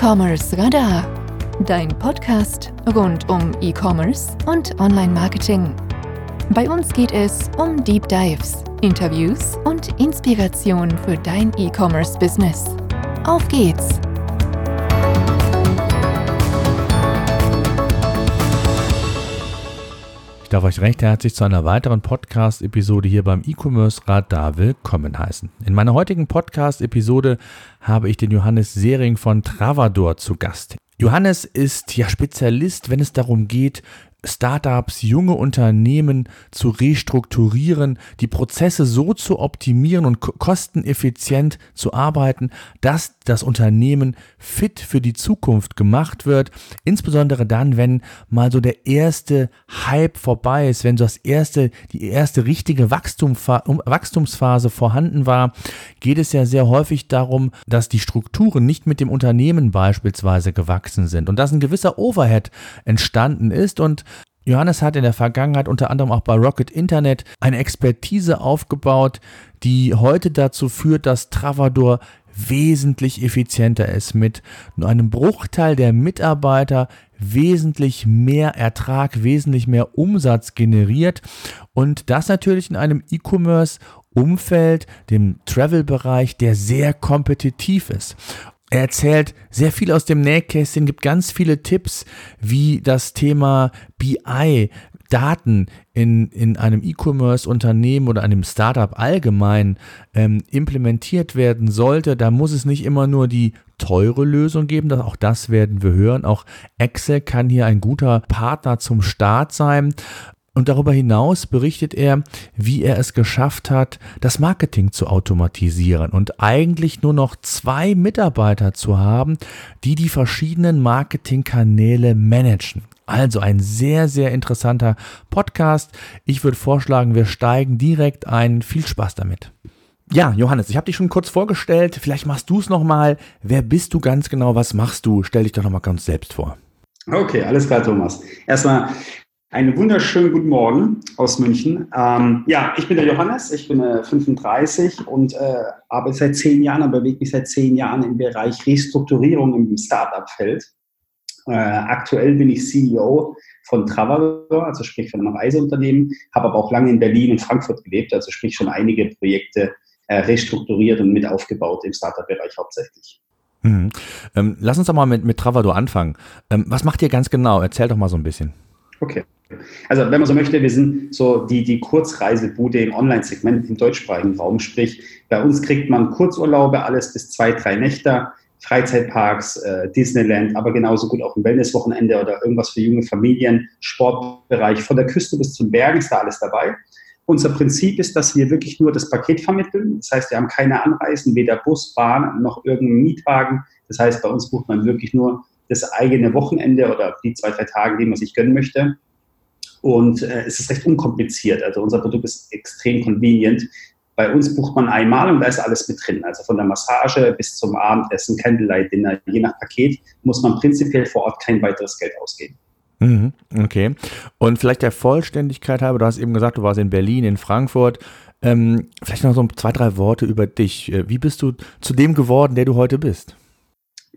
E-Commerce Radar, dein Podcast rund um E-Commerce und Online-Marketing. Bei uns geht es um Deep Dives, Interviews und Inspiration für dein E-Commerce-Business. Auf geht's! Ich darf euch recht herzlich zu einer weiteren Podcast-Episode hier beim E-Commerce Radar willkommen heißen. In meiner heutigen Podcast-Episode habe ich den Johannes Sering von Travador zu Gast. Johannes ist ja Spezialist, wenn es darum geht, Startups, junge Unternehmen zu restrukturieren, die Prozesse so zu optimieren und kosteneffizient zu arbeiten, dass das Unternehmen fit für die Zukunft gemacht wird. Insbesondere dann, wenn mal so der erste Hype vorbei ist, wenn so das erste, die erste richtige Wachstumsphase vorhanden war, geht es ja sehr häufig darum, dass die Strukturen nicht mit dem Unternehmen beispielsweise gewachsen sind und dass ein gewisser Overhead entstanden ist und Johannes hat in der Vergangenheit unter anderem auch bei Rocket Internet eine Expertise aufgebaut, die heute dazu führt, dass Travador wesentlich effizienter ist, mit nur einem Bruchteil der Mitarbeiter wesentlich mehr Ertrag, wesentlich mehr Umsatz generiert und das natürlich in einem E-Commerce Umfeld, dem Travel-Bereich, der sehr kompetitiv ist. Er erzählt sehr viel aus dem Nähkästchen, gibt ganz viele Tipps, wie das Thema BI, Daten in, in einem E-Commerce-Unternehmen oder einem Startup allgemein ähm, implementiert werden sollte. Da muss es nicht immer nur die teure Lösung geben, auch das werden wir hören. Auch Excel kann hier ein guter Partner zum Start sein. Und darüber hinaus berichtet er, wie er es geschafft hat, das Marketing zu automatisieren und eigentlich nur noch zwei Mitarbeiter zu haben, die die verschiedenen Marketingkanäle managen. Also ein sehr, sehr interessanter Podcast. Ich würde vorschlagen, wir steigen direkt ein. Viel Spaß damit. Ja, Johannes, ich habe dich schon kurz vorgestellt. Vielleicht machst du es nochmal. Wer bist du ganz genau? Was machst du? Stell dich doch nochmal ganz selbst vor. Okay, alles klar, Thomas. Erstmal einen wunderschönen guten Morgen aus München. Ähm, ja, ich bin der Johannes, ich bin äh, 35 und äh, arbeite seit zehn Jahren und bewege mich seit zehn Jahren im Bereich Restrukturierung im Startup-Feld. Äh, aktuell bin ich CEO von Travador, also sprich von einem Reiseunternehmen, habe aber auch lange in Berlin und Frankfurt gelebt, also sprich schon einige Projekte äh, restrukturiert und mit aufgebaut im Startup-Bereich hauptsächlich. Mhm. Ähm, lass uns doch mal mit, mit Travador anfangen. Ähm, was macht ihr ganz genau? Erzähl doch mal so ein bisschen. Okay. Also wenn man so möchte, wir sind so die, die Kurzreisebude im Online-Segment im deutschsprachigen Raum. Sprich, bei uns kriegt man Kurzurlaube, alles bis zwei, drei Nächte, Freizeitparks, äh, Disneyland, aber genauso gut auch ein Wellnesswochenende oder irgendwas für junge Familien, Sportbereich, von der Küste bis zum Bergen ist da alles dabei. Unser Prinzip ist, dass wir wirklich nur das Paket vermitteln. Das heißt, wir haben keine Anreisen, weder Bus, Bahn noch irgendeinen Mietwagen. Das heißt, bei uns bucht man wirklich nur das eigene Wochenende oder die zwei, drei Tage, die man sich gönnen möchte. Und äh, es ist recht unkompliziert. Also unser Produkt ist extrem convenient. Bei uns bucht man einmal und da ist alles mit drin. Also von der Massage bis zum Abendessen, Candlelight Dinner, je nach Paket muss man prinzipiell vor Ort kein weiteres Geld ausgeben. Mhm, okay. Und vielleicht der Vollständigkeit halber, du hast eben gesagt, du warst in Berlin, in Frankfurt. Ähm, vielleicht noch so zwei, drei Worte über dich. Äh, wie bist du zu dem geworden, der du heute bist?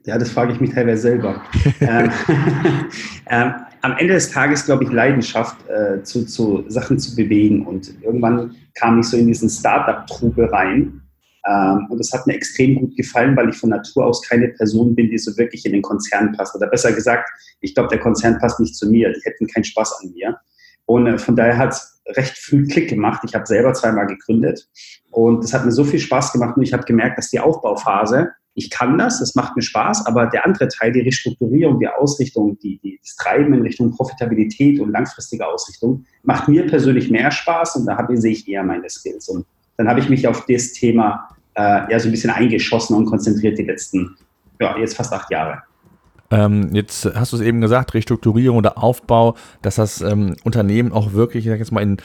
Ja, das frage ich mich teilweise selber. ähm, ähm, am Ende des Tages, glaube ich, Leidenschaft, äh, zu, zu Sachen zu bewegen. Und irgendwann kam ich so in diesen Startup-Trubel rein. Ähm, und das hat mir extrem gut gefallen, weil ich von Natur aus keine Person bin, die so wirklich in den Konzern passt. Oder besser gesagt, ich glaube, der Konzern passt nicht zu mir. Die hätten keinen Spaß an mir. Und äh, von daher hat es recht früh Klick gemacht. Ich habe selber zweimal gegründet. Und das hat mir so viel Spaß gemacht. Und ich habe gemerkt, dass die Aufbauphase ich kann das, das macht mir Spaß, aber der andere Teil, die Restrukturierung, die Ausrichtung, die, die, das Treiben in Richtung Profitabilität und langfristige Ausrichtung, macht mir persönlich mehr Spaß und da habe, sehe ich eher meine Skills. Und dann habe ich mich auf das Thema äh, ja so ein bisschen eingeschossen und konzentriert die letzten, ja, jetzt fast acht Jahre. Ähm, jetzt hast du es eben gesagt, Restrukturierung oder Aufbau, dass das ähm, Unternehmen auch wirklich, ich sag jetzt mal, in,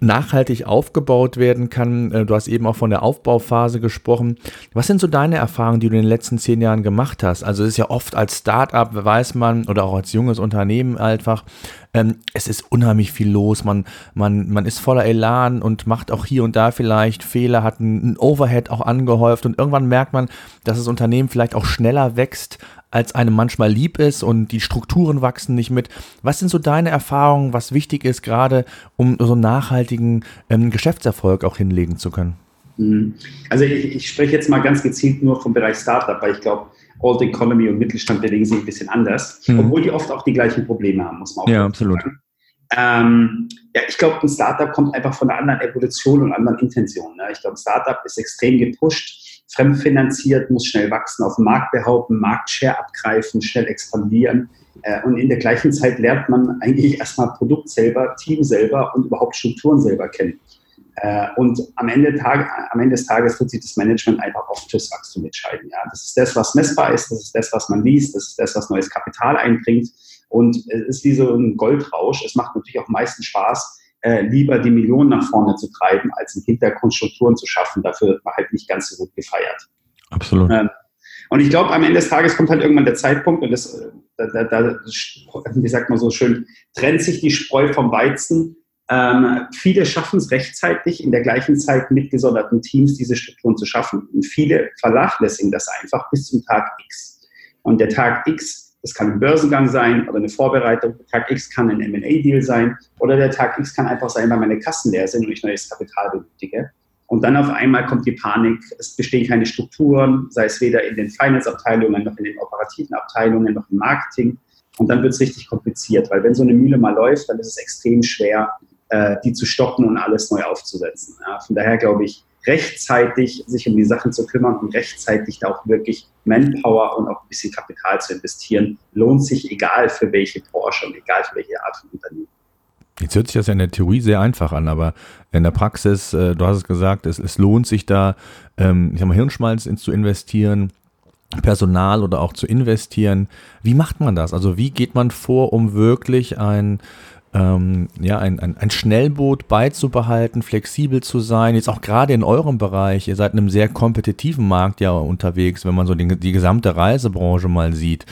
nachhaltig aufgebaut werden kann. Äh, du hast eben auch von der Aufbauphase gesprochen. Was sind so deine Erfahrungen, die du in den letzten zehn Jahren gemacht hast? Also es ist ja oft als Startup, weiß man, oder auch als junges Unternehmen einfach, ähm, es ist unheimlich viel los, man, man, man ist voller Elan und macht auch hier und da vielleicht Fehler, hat ein, Overhead auch angehäuft und irgendwann merkt man, dass das Unternehmen vielleicht auch schneller wächst, als einem manchmal lieb ist und die Strukturen wachsen nicht mit. Was sind so deine Erfahrungen, was wichtig ist, gerade um so einen nachhaltigen ähm, Geschäftserfolg auch hinlegen zu können? Mhm. Also ich, ich, spreche jetzt mal ganz gezielt nur vom Bereich Startup, weil ich glaube, Old Economy und Mittelstand bewegen sich ein bisschen anders, mhm. obwohl die oft auch die gleichen Probleme haben, muss man auch ja, absolut. sagen. Ähm, ja, ich glaube, ein Startup kommt einfach von einer anderen Evolution und anderen Intentionen. Ne? Ich glaube, ein Startup ist extrem gepusht, fremdfinanziert, muss schnell wachsen, auf dem Markt behaupten, Marktshare abgreifen, schnell expandieren. Äh, und in der gleichen Zeit lernt man eigentlich erstmal Produkt selber, Team selber und überhaupt Strukturen selber kennen. Äh, und am Ende, Tag, am Ende des Tages wird sich das Management einfach oft fürs Wachstum entscheiden. Ja? Das ist das, was messbar ist, das ist das, was man liest, das ist das, was neues Kapital einbringt. Und es ist wie so ein Goldrausch. Es macht natürlich auch meistens Spaß, äh, lieber die Millionen nach vorne zu treiben, als im Hintergrund Strukturen zu schaffen. Dafür wird man halt nicht ganz so gut gefeiert. Absolut. Ähm, und ich glaube, am Ende des Tages kommt halt irgendwann der Zeitpunkt und das, äh, da, da, da, wie sagt man so schön, trennt sich die Spreu vom Weizen ähm, viele schaffen es rechtzeitig, in der gleichen Zeit mit gesonderten Teams diese Strukturen zu schaffen. Und viele vernachlässigen das einfach bis zum Tag X. Und der Tag X, das kann ein Börsengang sein oder eine Vorbereitung. Der Tag X kann ein M&A-Deal sein oder der Tag X kann einfach sein, weil meine Kassen leer sind und ich neues Kapital benötige. Und dann auf einmal kommt die Panik, es bestehen keine Strukturen, sei es weder in den Finance-Abteilungen noch in den operativen Abteilungen noch im Marketing. Und dann wird es richtig kompliziert, weil wenn so eine Mühle mal läuft, dann ist es extrem schwer, äh, die zu stoppen und alles neu aufzusetzen. Ja, von daher glaube ich, rechtzeitig sich um die Sachen zu kümmern und rechtzeitig da auch wirklich Manpower und auch ein bisschen Kapital zu investieren, lohnt sich egal für welche Branche und egal für welche Art von Unternehmen. Jetzt hört sich das ja in der Theorie sehr einfach an, aber in der Praxis, äh, du hast es gesagt, es, es lohnt sich da, ähm, ich sag mal, Hirnschmalz ins zu investieren, Personal oder auch zu investieren. Wie macht man das? Also wie geht man vor, um wirklich ein ähm, ja, ein, ein, ein Schnellboot beizubehalten, flexibel zu sein. Jetzt auch gerade in eurem Bereich, ihr seid in einem sehr kompetitiven Markt ja unterwegs, wenn man so die, die gesamte Reisebranche mal sieht.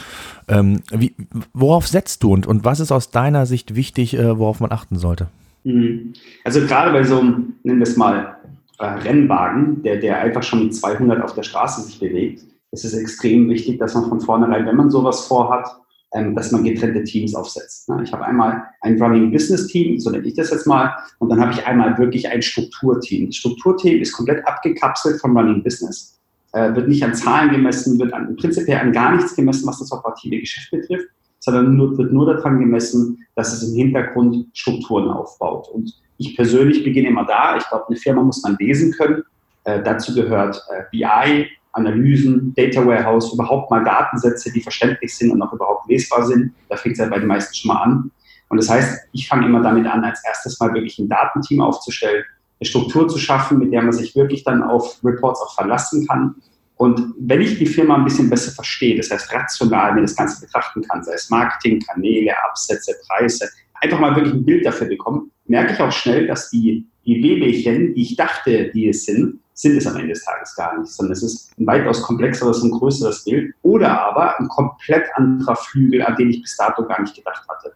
Ähm, wie, worauf setzt du und, und was ist aus deiner Sicht wichtig, äh, worauf man achten sollte? Mhm. Also gerade bei so einem, nennen wir es mal, äh, Rennwagen, der, der einfach schon mit 200 auf der Straße sich bewegt, ist es extrem wichtig, dass man von vornherein, wenn man sowas vorhat, ähm, dass man getrennte Teams aufsetzt. Ne? Ich habe einmal ein Running Business Team, so nenne ich das jetzt mal, und dann habe ich einmal wirklich ein Strukturteam. Das Strukturteam ist komplett abgekapselt vom Running Business, äh, wird nicht an Zahlen gemessen, wird an, prinzipiell an gar nichts gemessen, was das operative Geschäft betrifft, sondern nur, wird nur daran gemessen, dass es im Hintergrund Strukturen aufbaut. Und ich persönlich beginne immer da. Ich glaube, eine Firma muss man lesen können. Äh, dazu gehört äh, BI, Analysen, Data Warehouse, überhaupt mal Datensätze, die verständlich sind und auch überhaupt lesbar sind. Da fängt es ja bei den meisten schon mal an. Und das heißt, ich fange immer damit an, als erstes mal wirklich ein Datenteam aufzustellen, eine Struktur zu schaffen, mit der man sich wirklich dann auf Reports auch verlassen kann. Und wenn ich die Firma ein bisschen besser verstehe, das heißt rational mir das Ganze betrachten kann, sei es Marketing, Kanäle, Absätze, Preise, einfach mal wirklich ein Bild dafür bekommen, merke ich auch schnell, dass die, die Wehwehchen, die ich dachte, die es sind, sind es am Ende des Tages gar nicht, sondern es ist ein weitaus komplexeres und größeres Bild oder aber ein komplett anderer Flügel, an den ich bis dato gar nicht gedacht hatte.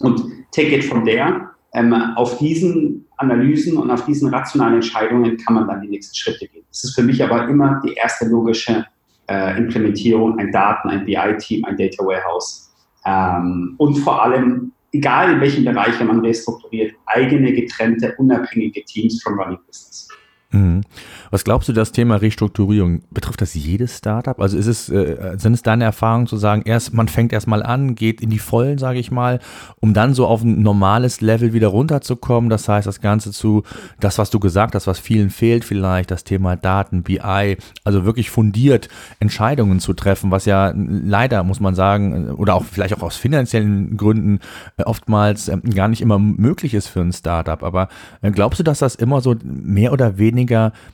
Und take it from there. Ähm, auf diesen Analysen und auf diesen rationalen Entscheidungen kann man dann die nächsten Schritte gehen. Das ist für mich aber immer die erste logische äh, Implementierung, ein Daten, ein BI-Team, ein Data Warehouse. Ähm, und vor allem, egal in welchen Bereichen man restrukturiert, eigene, getrennte, unabhängige Teams from Running Business. Mhm. Was glaubst du, das Thema Restrukturierung, betrifft das jedes Startup? Also ist es, äh, sind es deine Erfahrungen zu sagen, erst, man fängt erstmal an, geht in die Vollen, sage ich mal, um dann so auf ein normales Level wieder runterzukommen? Das heißt, das Ganze zu, das, was du gesagt hast, was vielen fehlt vielleicht, das Thema Daten, BI, also wirklich fundiert Entscheidungen zu treffen, was ja leider, muss man sagen, oder auch vielleicht auch aus finanziellen Gründen äh, oftmals äh, gar nicht immer möglich ist für ein Startup. Aber äh, glaubst du, dass das immer so mehr oder weniger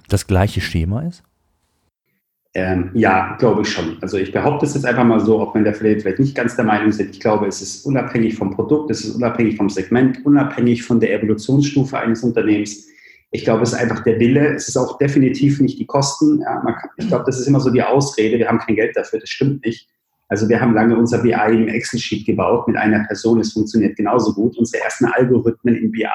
das gleiche Schema ist? Ähm, ja, glaube ich schon. Also ich behaupte es jetzt einfach mal so, ob man da vielleicht nicht ganz der Meinung sind. Ich glaube, es ist unabhängig vom Produkt, es ist unabhängig vom Segment, unabhängig von der Evolutionsstufe eines Unternehmens. Ich glaube, es ist einfach der Wille. Es ist auch definitiv nicht die Kosten. Ja, kann, ich glaube, das ist immer so die Ausrede, wir haben kein Geld dafür. Das stimmt nicht. Also wir haben lange unser BI im Excel-Sheet gebaut mit einer Person. Es funktioniert genauso gut. Unsere ersten Algorithmen im BI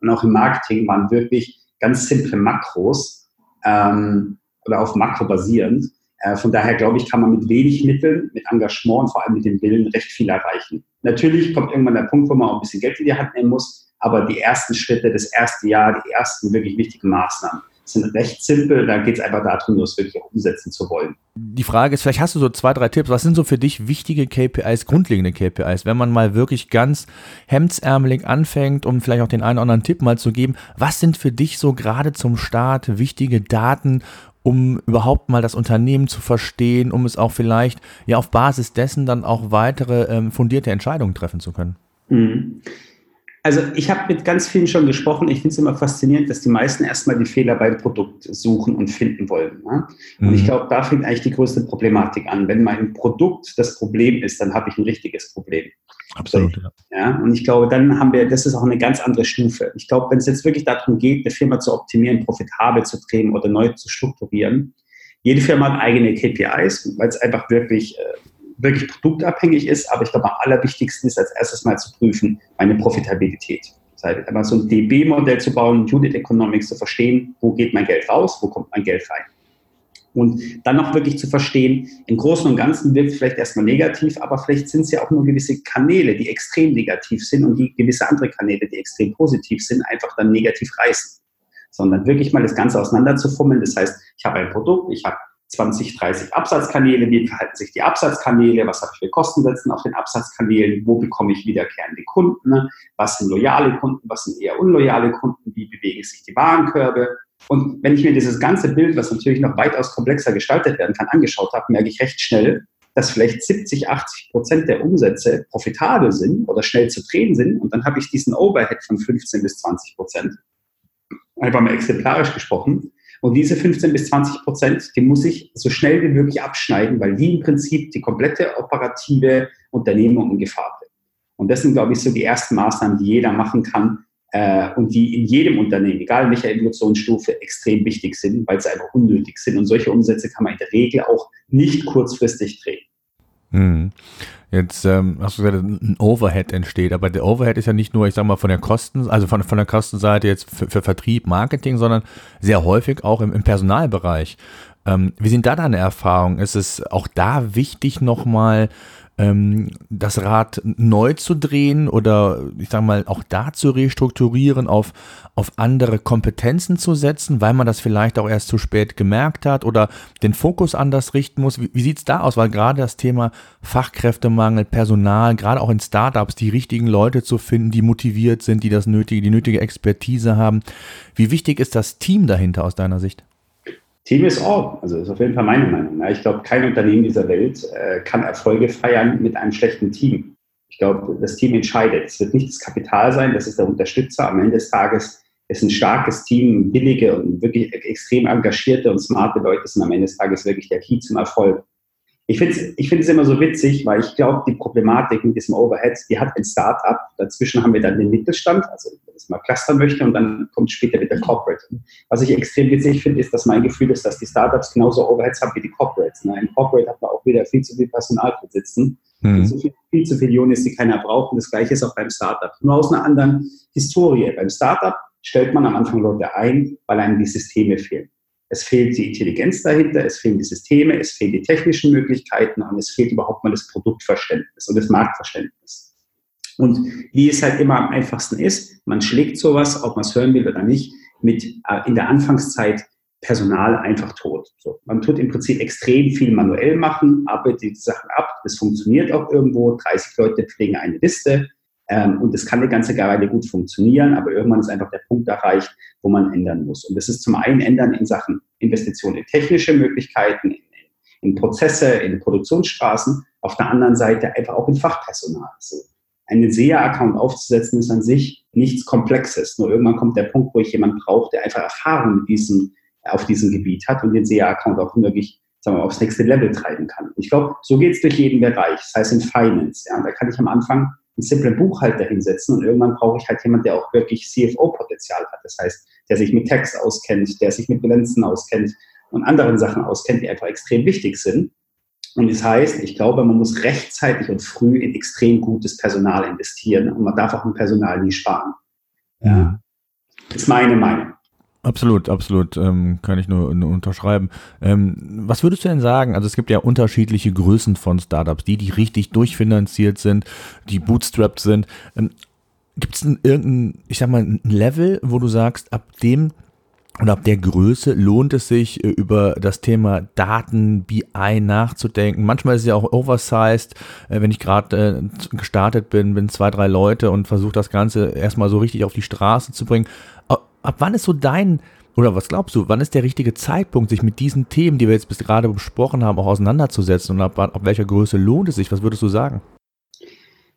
und auch im Marketing waren wirklich ganz simple Makros ähm, oder auf Makro basierend. Äh, von daher glaube ich, kann man mit wenig Mitteln, mit Engagement und vor allem mit dem Willen recht viel erreichen. Natürlich kommt irgendwann der Punkt, wo man auch ein bisschen Geld in die Hand nehmen muss, aber die ersten Schritte, das erste Jahr, die ersten wirklich wichtigen Maßnahmen sind recht simpel. Da geht es einfach darum, das wirklich auch umsetzen zu wollen. Die Frage ist, vielleicht hast du so zwei, drei Tipps. Was sind so für dich wichtige KPIs, grundlegende KPIs, wenn man mal wirklich ganz hemdsärmelig anfängt, um vielleicht auch den einen oder anderen Tipp mal zu geben? Was sind für dich so gerade zum Start wichtige Daten, um überhaupt mal das Unternehmen zu verstehen, um es auch vielleicht ja auf Basis dessen dann auch weitere ähm, fundierte Entscheidungen treffen zu können? Mhm. Also ich habe mit ganz vielen schon gesprochen. Ich finde es immer faszinierend, dass die meisten erstmal die Fehler beim Produkt suchen und finden wollen. Ne? Und mhm. ich glaube, da fängt eigentlich die größte Problematik an. Wenn mein Produkt das Problem ist, dann habe ich ein richtiges Problem. Absolut. Ja. ja. Und ich glaube, dann haben wir, das ist auch eine ganz andere Stufe. Ich glaube, wenn es jetzt wirklich darum geht, eine Firma zu optimieren, profitabel zu drehen oder neu zu strukturieren, jede Firma hat eigene KPIs, weil es einfach wirklich, äh, wirklich produktabhängig ist. Aber ich glaube, am allerwichtigsten ist als erstes mal zu prüfen, meine Profitabilität. Das heißt, einmal so ein DB-Modell zu bauen, Unit Economics zu verstehen, wo geht mein Geld raus, wo kommt mein Geld rein. Und dann noch wirklich zu verstehen, im Großen und Ganzen wirkt es vielleicht erstmal negativ, aber vielleicht sind es ja auch nur gewisse Kanäle, die extrem negativ sind und die gewisse andere Kanäle, die extrem positiv sind, einfach dann negativ reißen. Sondern wirklich mal das Ganze auseinanderzufummeln. Das heißt, ich habe ein Produkt, ich habe 20, 30 Absatzkanäle, wie verhalten sich die Absatzkanäle, was habe ich für Kostensätzen auf den Absatzkanälen, wo bekomme ich wiederkehrende Kunden, was sind loyale Kunden, was sind eher unloyale Kunden, wie bewegen sich die Warenkörbe, und wenn ich mir dieses ganze Bild, was natürlich noch weitaus komplexer gestaltet werden kann, angeschaut habe, merke ich recht schnell, dass vielleicht 70, 80 Prozent der Umsätze profitabel sind oder schnell zu drehen sind. Und dann habe ich diesen Overhead von 15 bis 20 Prozent. Einfach mal exemplarisch gesprochen. Und diese 15 bis 20 Prozent, die muss ich so schnell wie möglich abschneiden, weil die im Prinzip die komplette operative Unternehmung in Gefahr bringen. Und das sind, glaube ich, so die ersten Maßnahmen, die jeder machen kann, äh, und die in jedem Unternehmen, egal in welcher Evolutionsstufe, extrem wichtig sind, weil sie einfach unnötig sind. Und solche Umsätze kann man in der Regel auch nicht kurzfristig drehen. Hm. Jetzt ähm, hast du gesagt, ein Overhead entsteht, aber der Overhead ist ja nicht nur, ich sag mal, von der Kosten, also von, von der Kostenseite jetzt für, für Vertrieb, Marketing, sondern sehr häufig auch im, im Personalbereich. Ähm, wie sind da deine Erfahrungen? Ist es auch da wichtig, nochmal ähm, das Rad neu zu drehen oder ich sage mal auch da zu restrukturieren, auf, auf andere Kompetenzen zu setzen, weil man das vielleicht auch erst zu spät gemerkt hat oder den Fokus anders richten muss. Wie, wie sieht es da aus? Weil gerade das Thema Fachkräftemangel, Personal, gerade auch in Startups, die richtigen Leute zu finden, die motiviert sind, die das nötige, die nötige Expertise haben. Wie wichtig ist das Team dahinter aus deiner Sicht? Team is all. Also ist auf jeden Fall meine Meinung. Ich glaube, kein Unternehmen dieser Welt äh, kann Erfolge feiern mit einem schlechten Team. Ich glaube, das Team entscheidet. Es wird nicht das Kapital sein, das ist der Unterstützer. Am Ende des Tages ist ein starkes Team, billige und wirklich extrem engagierte und smarte Leute sind am Ende des Tages wirklich der Key zum Erfolg. Ich finde es ich find's immer so witzig, weil ich glaube, die Problematik mit diesem Overhead, die hat ein Start-up. Dazwischen haben wir dann den Mittelstand, also wenn ich das mal clustern möchte, und dann kommt später wieder Corporate. Was ich extrem witzig finde, ist, dass mein Gefühl ist, dass die Startups genauso Overheads haben wie die Corporates. Ne? Im Corporate hat man auch wieder viel zu viel Personal sitzen. Mhm. So viel, viel zu viele Units, die keiner braucht. Und das Gleiche ist auch beim Startup. Nur aus einer anderen Historie. Beim Startup stellt man am Anfang Leute ein, weil einem die Systeme fehlen. Es fehlt die Intelligenz dahinter, es fehlen die Systeme, es fehlen die technischen Möglichkeiten und es fehlt überhaupt mal das Produktverständnis und das Marktverständnis. Und wie es halt immer am einfachsten ist, man schlägt sowas, ob man es hören will oder nicht, mit äh, in der Anfangszeit Personal einfach tot. So, man tut im Prinzip extrem viel manuell machen, arbeitet die Sachen ab, das funktioniert auch irgendwo, 30 Leute pflegen eine Liste, ähm, und das kann eine ganze Weile gut funktionieren, aber irgendwann ist einfach der Punkt erreicht, wo man ändern muss. Und das ist zum einen ändern in Sachen Investitionen in technische Möglichkeiten, in, in Prozesse, in Produktionsstraßen, auf der anderen Seite einfach auch in Fachpersonal. So. Einen SEA-Account aufzusetzen ist an sich nichts Komplexes. Nur irgendwann kommt der Punkt, wo ich jemanden brauche, der einfach Erfahrung diesem, auf diesem Gebiet hat und den SEA-Account auch wirklich sagen wir, aufs nächste Level treiben kann. Ich glaube, so geht es durch jeden Bereich. Das heißt in Finance. Ja, da kann ich am Anfang einen simplen Buchhalter hinsetzen und irgendwann brauche ich halt jemanden, der auch wirklich CFO-Potenzial hat. Das heißt, der sich mit Text auskennt, der sich mit Bilanzen auskennt und anderen Sachen auskennt, die einfach extrem wichtig sind. Und das heißt, ich glaube, man muss rechtzeitig und früh in extrem gutes Personal investieren und man darf auch im Personal nie sparen. Ja. Das ist meine Meinung. Absolut, absolut, ähm, kann ich nur, nur unterschreiben. Ähm, was würdest du denn sagen? Also es gibt ja unterschiedliche Größen von Startups, die, die richtig durchfinanziert sind, die bootstrapped sind. Ähm, gibt es irgendein, ich sag mal, ein Level, wo du sagst, ab dem und ab der Größe lohnt es sich, äh, über das Thema Daten, BI nachzudenken. Manchmal ist es ja auch oversized, äh, wenn ich gerade äh, gestartet bin, bin zwei, drei Leute und versuche das Ganze erstmal so richtig auf die Straße zu bringen. Ab wann ist so dein, oder was glaubst du, wann ist der richtige Zeitpunkt, sich mit diesen Themen, die wir jetzt bis gerade besprochen haben, auch auseinanderzusetzen und ab, ab welcher Größe lohnt es sich? Was würdest du sagen?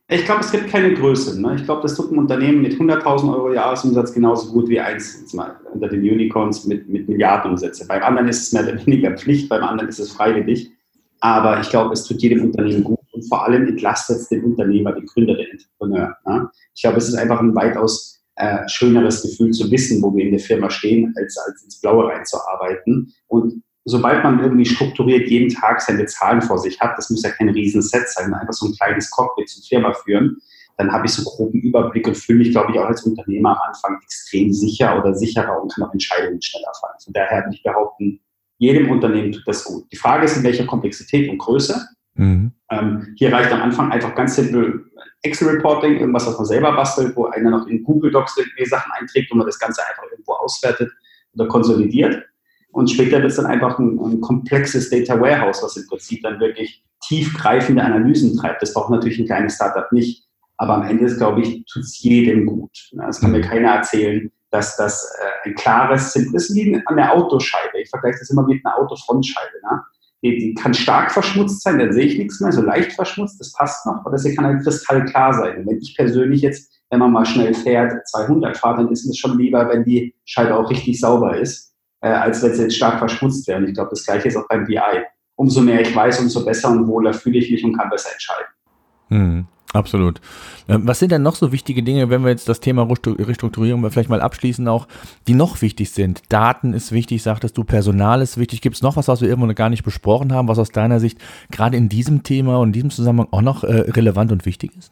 Ich glaube, es gibt keine Größe. Ne? Ich glaube, das tut ein Unternehmen mit 100.000 Euro Jahresumsatz genauso gut wie eins mal unter den Unicorns mit, mit Milliardenumsätze. Beim anderen ist es mehr oder weniger Pflicht, beim anderen ist es freiwillig. Aber ich glaube, es tut jedem Unternehmen gut und vor allem entlastet es den Unternehmer, den Gründer, den Entrepreneur. Ne? Ich glaube, es ist einfach ein weitaus äh, schöneres Gefühl zu wissen, wo wir in der Firma stehen, als, als ins Blaue reinzuarbeiten. Und sobald man irgendwie strukturiert jeden Tag seine Zahlen vor sich hat, das muss ja kein Riesenset sein, einfach so ein kleines Cockpit zur Firma führen, dann habe ich so groben Überblick und fühle mich, glaube ich, auch als Unternehmer am Anfang extrem sicher oder sicherer und kann auch Entscheidungen schneller fallen. Von daher würde ich behaupten, jedem Unternehmen tut das gut. Die Frage ist, in welcher Komplexität und Größe. Mhm. Ähm, hier reicht am Anfang einfach ganz simpel Excel-Reporting, irgendwas, was man selber bastelt, wo einer noch in Google Docs irgendwie Sachen einträgt und man das Ganze einfach irgendwo auswertet oder konsolidiert. Und später wird es dann einfach ein, ein, komplexes Data Warehouse, was im Prinzip dann wirklich tiefgreifende Analysen treibt. Das braucht natürlich ein kleines Startup nicht. Aber am Ende ist, glaube ich, tut es jedem gut. Es kann mir mhm. keiner erzählen, dass das äh, ein klares, simples wie an der Autoscheibe. Ich vergleiche das immer mit einer Autofrontscheibe. Ne? Die, die, kann stark verschmutzt sein, dann sehe ich nichts mehr, so leicht verschmutzt, das passt noch, aber sie kann halt kristallklar sein. Und wenn ich persönlich jetzt, wenn man mal schnell fährt, 200 fahrt, dann ist es schon lieber, wenn die Scheibe auch richtig sauber ist, äh, als wenn sie jetzt stark verschmutzt wäre. Und ich glaube, das Gleiche ist auch beim BI. Umso mehr ich weiß, umso besser und wohler fühle ich mich und kann besser entscheiden. Hm. Absolut. Ähm, was sind denn noch so wichtige Dinge, wenn wir jetzt das Thema Restrukturierung vielleicht mal abschließen, auch die noch wichtig sind? Daten ist wichtig, sagtest du, Personal ist wichtig. Gibt es noch was, was wir irgendwo noch gar nicht besprochen haben, was aus deiner Sicht gerade in diesem Thema und in diesem Zusammenhang auch noch äh, relevant und wichtig ist?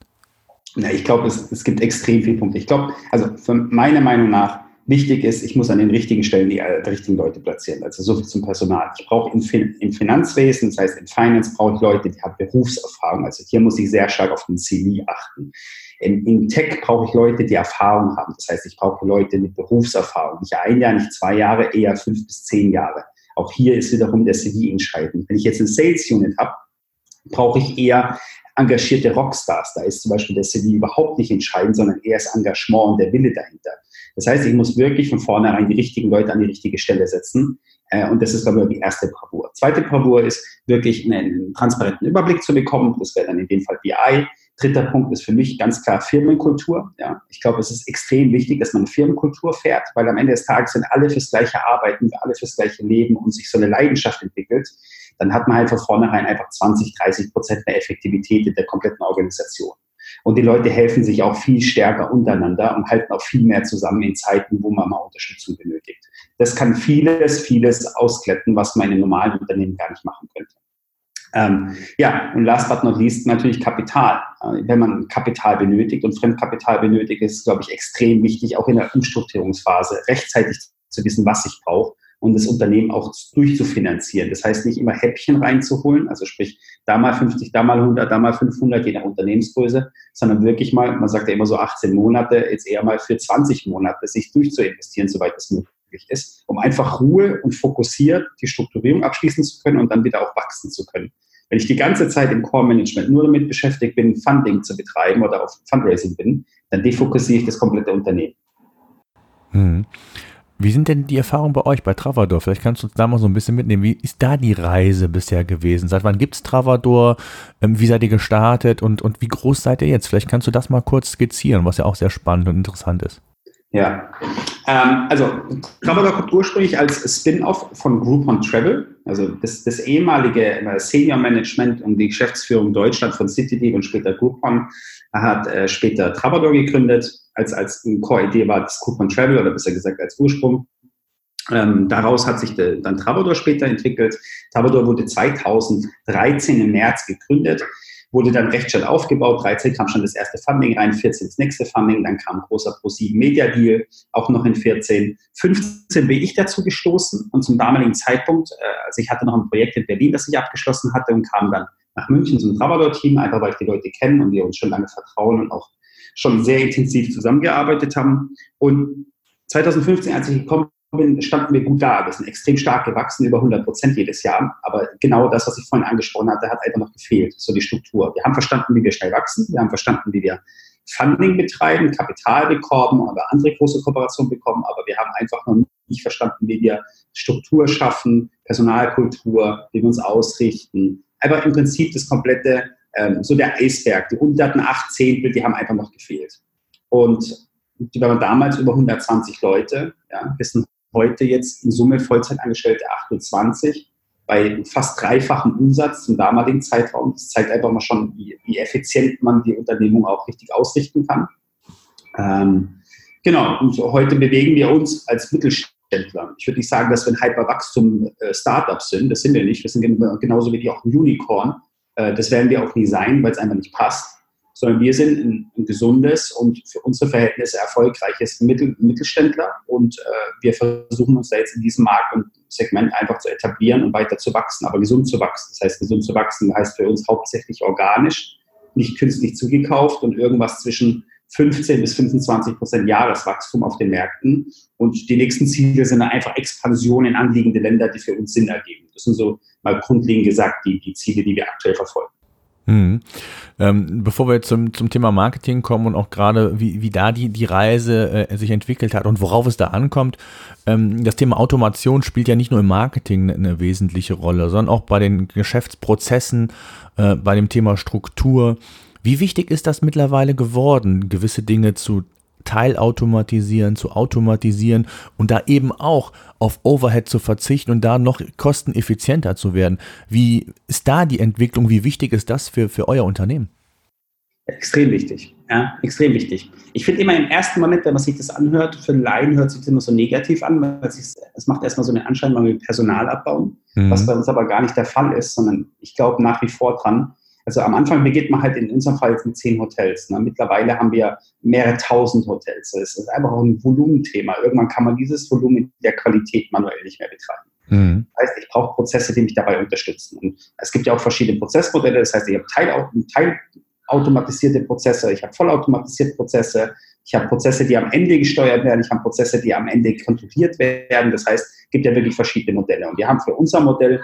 Na, ich glaube, es, es gibt extrem viele Punkte. Ich glaube, also meiner Meinung nach wichtig ist, ich muss an den richtigen Stellen die, äh, die richtigen Leute platzieren. Also so viel zum Personal. Ich brauche im, fin im, Finanzwesen, das heißt in Finance, brauche ich Leute, die haben Berufserfahrung. Also hier muss ich sehr stark auf den CV achten. In, in Tech brauche ich Leute, die Erfahrung haben. Das heißt, ich brauche Leute mit Berufserfahrung. Nicht ein Jahr, nicht zwei Jahre, eher fünf bis zehn Jahre. Auch hier ist wiederum der CV entscheidend. Wenn ich jetzt eine Sales Unit habe, brauche ich eher engagierte Rockstars. Da ist zum Beispiel der CV überhaupt nicht entscheidend, sondern eher das Engagement und der Wille dahinter. Das heißt, ich muss wirklich von vornherein die richtigen Leute an die richtige Stelle setzen. Äh, und das ist, glaube ich, die erste Bravour. Zweite Bravour ist, wirklich einen transparenten Überblick zu bekommen. Das wäre dann in dem Fall BI. Dritter Punkt ist für mich ganz klar Firmenkultur. Ja, ich glaube, es ist extrem wichtig, dass man Firmenkultur fährt, weil am Ende des Tages sind alle fürs gleiche Arbeiten, alle fürs gleiche Leben und sich so eine Leidenschaft entwickelt. Dann hat man halt von vornherein einfach 20, 30 Prozent mehr Effektivität in der kompletten Organisation. Und die Leute helfen sich auch viel stärker untereinander und halten auch viel mehr zusammen in Zeiten, wo man mal Unterstützung benötigt. Das kann vieles, vieles auskletten, was man in normalen Unternehmen gar nicht machen könnte. Ähm, ja, und last but not least natürlich Kapital. Äh, wenn man Kapital benötigt und Fremdkapital benötigt, ist glaube ich, extrem wichtig, auch in der Umstrukturierungsphase rechtzeitig zu wissen, was ich brauche und das Unternehmen auch durchzufinanzieren. Das heißt, nicht immer Häppchen reinzuholen, also sprich, da mal 50, da mal 100, da mal 500, je nach Unternehmensgröße, sondern wirklich mal, man sagt ja immer so 18 Monate, jetzt eher mal für 20 Monate sich durchzuinvestieren, soweit es möglich ist, um einfach Ruhe und fokussiert die Strukturierung abschließen zu können und dann wieder auch wachsen zu können. Wenn ich die ganze Zeit im Core-Management nur damit beschäftigt bin, Funding zu betreiben oder auf Fundraising bin, dann defokussiere ich das komplette Unternehmen. Hm. Wie sind denn die Erfahrungen bei euch, bei Travador? Vielleicht kannst du uns da mal so ein bisschen mitnehmen. Wie ist da die Reise bisher gewesen? Seit wann gibt es Travador? Ähm, wie seid ihr gestartet und, und wie groß seid ihr jetzt? Vielleicht kannst du das mal kurz skizzieren, was ja auch sehr spannend und interessant ist. Ja, ähm, also Travador kommt ursprünglich als Spin-off von Groupon Travel, also das, das ehemalige äh, Senior Management und die Geschäftsführung Deutschland von CityDeal und später Groupon hat äh, später Travador gegründet als, als Core-Idee war das Coupon Travel oder besser gesagt als Ursprung. Ähm, daraus hat sich de, dann Travador später entwickelt. Travador wurde 2013 im März gegründet, wurde dann recht schnell aufgebaut. 13 kam schon das erste Funding rein, 14 das nächste Funding, dann kam großer Pro7 Media Deal, auch noch in 14. 15 bin ich dazu gestoßen und zum damaligen Zeitpunkt, äh, also ich hatte noch ein Projekt in Berlin, das ich abgeschlossen hatte und kam dann nach München zum Travador-Team, einfach weil ich die Leute kenne und wir uns schon lange vertrauen und auch schon sehr intensiv zusammengearbeitet haben. Und 2015, als ich gekommen bin, standen wir gut da. Wir sind extrem stark gewachsen, über 100 Prozent jedes Jahr. Aber genau das, was ich vorhin angesprochen hatte, hat einfach noch gefehlt, so die Struktur. Wir haben verstanden, wie wir schnell wachsen. Wir haben verstanden, wie wir Funding betreiben, Kapital bekommen oder andere große Kooperationen bekommen. Aber wir haben einfach noch nicht verstanden, wie wir Struktur schaffen, Personalkultur, wie wir uns ausrichten. Aber im Prinzip das komplette, ähm, so der Eisberg, die unteren acht Zehntel, die haben einfach noch gefehlt. Und die waren damals über 120 Leute. Ja. Wir sind heute jetzt in Summe Vollzeitangestellte 28 bei fast dreifachem Umsatz zum damaligen Zeitraum. Das zeigt einfach mal schon, wie, wie effizient man die Unternehmung auch richtig ausrichten kann. Ähm, genau, und heute bewegen wir uns als Mittelständler. Ich würde nicht sagen, dass wir ein Hyperwachstum-Startup sind. Das sind wir nicht. Wir sind genauso wie die auch ein Unicorn. Äh, das werden wir auch nie sein, weil es einfach nicht passt sondern wir sind ein, ein gesundes und für unsere Verhältnisse erfolgreiches Mittel, Mittelständler und äh, wir versuchen uns da jetzt in diesem Markt und Segment einfach zu etablieren und weiter zu wachsen, aber gesund zu wachsen. Das heißt, gesund zu wachsen heißt für uns hauptsächlich organisch, nicht künstlich zugekauft und irgendwas zwischen 15 bis 25 Prozent Jahreswachstum auf den Märkten. Und die nächsten Ziele sind einfach Expansion in anliegende Länder, die für uns Sinn ergeben. Das sind so mal grundlegend gesagt die, die Ziele, die wir aktuell verfolgen. Mhm. Ähm, bevor wir zum, zum Thema Marketing kommen und auch gerade, wie, wie da die, die Reise äh, sich entwickelt hat und worauf es da ankommt, ähm, das Thema Automation spielt ja nicht nur im Marketing eine, wesentliche Rolle, sondern auch bei den Geschäftsprozessen, äh, bei dem Thema Struktur. Wie wichtig ist das mittlerweile geworden, gewisse Dinge zu teilautomatisieren, zu automatisieren und da eben auch auf Overhead zu verzichten und da noch kosteneffizienter zu werden. Wie ist da die Entwicklung? Wie wichtig ist das für, für euer Unternehmen? Extrem wichtig, ja, extrem wichtig. Ich finde immer im ersten Moment, wenn man sich das anhört, für Laien hört sich das immer so negativ an, weil es macht erstmal so einen Anschein, man will Personal abbauen, mhm. was bei uns aber gar nicht der Fall ist, sondern ich glaube nach wie vor dran, also am Anfang beginnt man halt in unserem Fall jetzt mit zehn Hotels. Ne? Mittlerweile haben wir mehrere tausend Hotels. Das ist einfach auch ein Volumenthema. Irgendwann kann man dieses Volumen der Qualität manuell nicht mehr betreiben. Mhm. Das heißt, ich brauche Prozesse, die mich dabei unterstützen. Und es gibt ja auch verschiedene Prozessmodelle. Das heißt, ich habe Teil, teilautomatisierte Prozesse, ich habe vollautomatisierte Prozesse, ich habe Prozesse, die am Ende gesteuert werden, ich habe Prozesse, die am Ende kontrolliert werden. Das heißt, es gibt ja wirklich verschiedene Modelle. Und wir haben für unser Modell,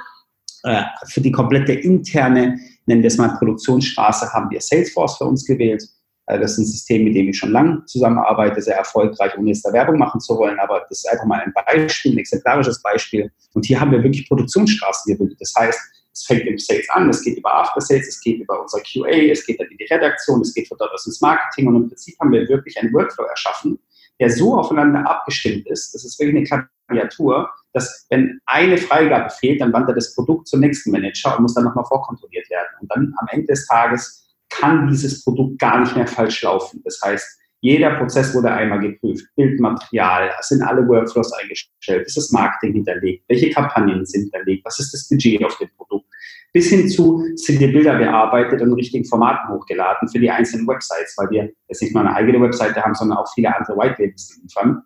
äh, für die komplette interne nennen wir es mal Produktionsstraße, haben wir Salesforce für uns gewählt. Äh, das ist ein System, mit dem ich schon lange zusammenarbeite, sehr erfolgreich, ohne jetzt da Werbung machen zu wollen, aber das ist einfach mal ein Beispiel, ein exemplarisches Beispiel. Und hier haben wir wirklich Produktionsstraßen gebildet. Das heißt, es fängt im Sales an, es geht über After Sales, es geht über unser QA, es geht dann in die Redaktion, es geht von dort aus ins Marketing und im Prinzip haben wir wirklich einen Workflow erschaffen, der so aufeinander abgestimmt ist, das ist wirklich eine Klaviatur, dass wenn eine Freigabe fehlt, dann wandert das Produkt zum nächsten Manager und muss dann nochmal vorkontrolliert werden. Und dann am Ende des Tages kann dieses Produkt gar nicht mehr falsch laufen. Das heißt, jeder Prozess wurde einmal geprüft. Bildmaterial, sind alle Workflows eingestellt, ist das Marketing hinterlegt, welche Kampagnen sind hinterlegt, was ist das Budget auf dem Produkt. Bis hin zu, sind die Bilder bearbeitet und in richtigen Formaten hochgeladen für die einzelnen Websites, weil wir jetzt nicht nur eine eigene Webseite haben, sondern auch viele andere White Labels liefern.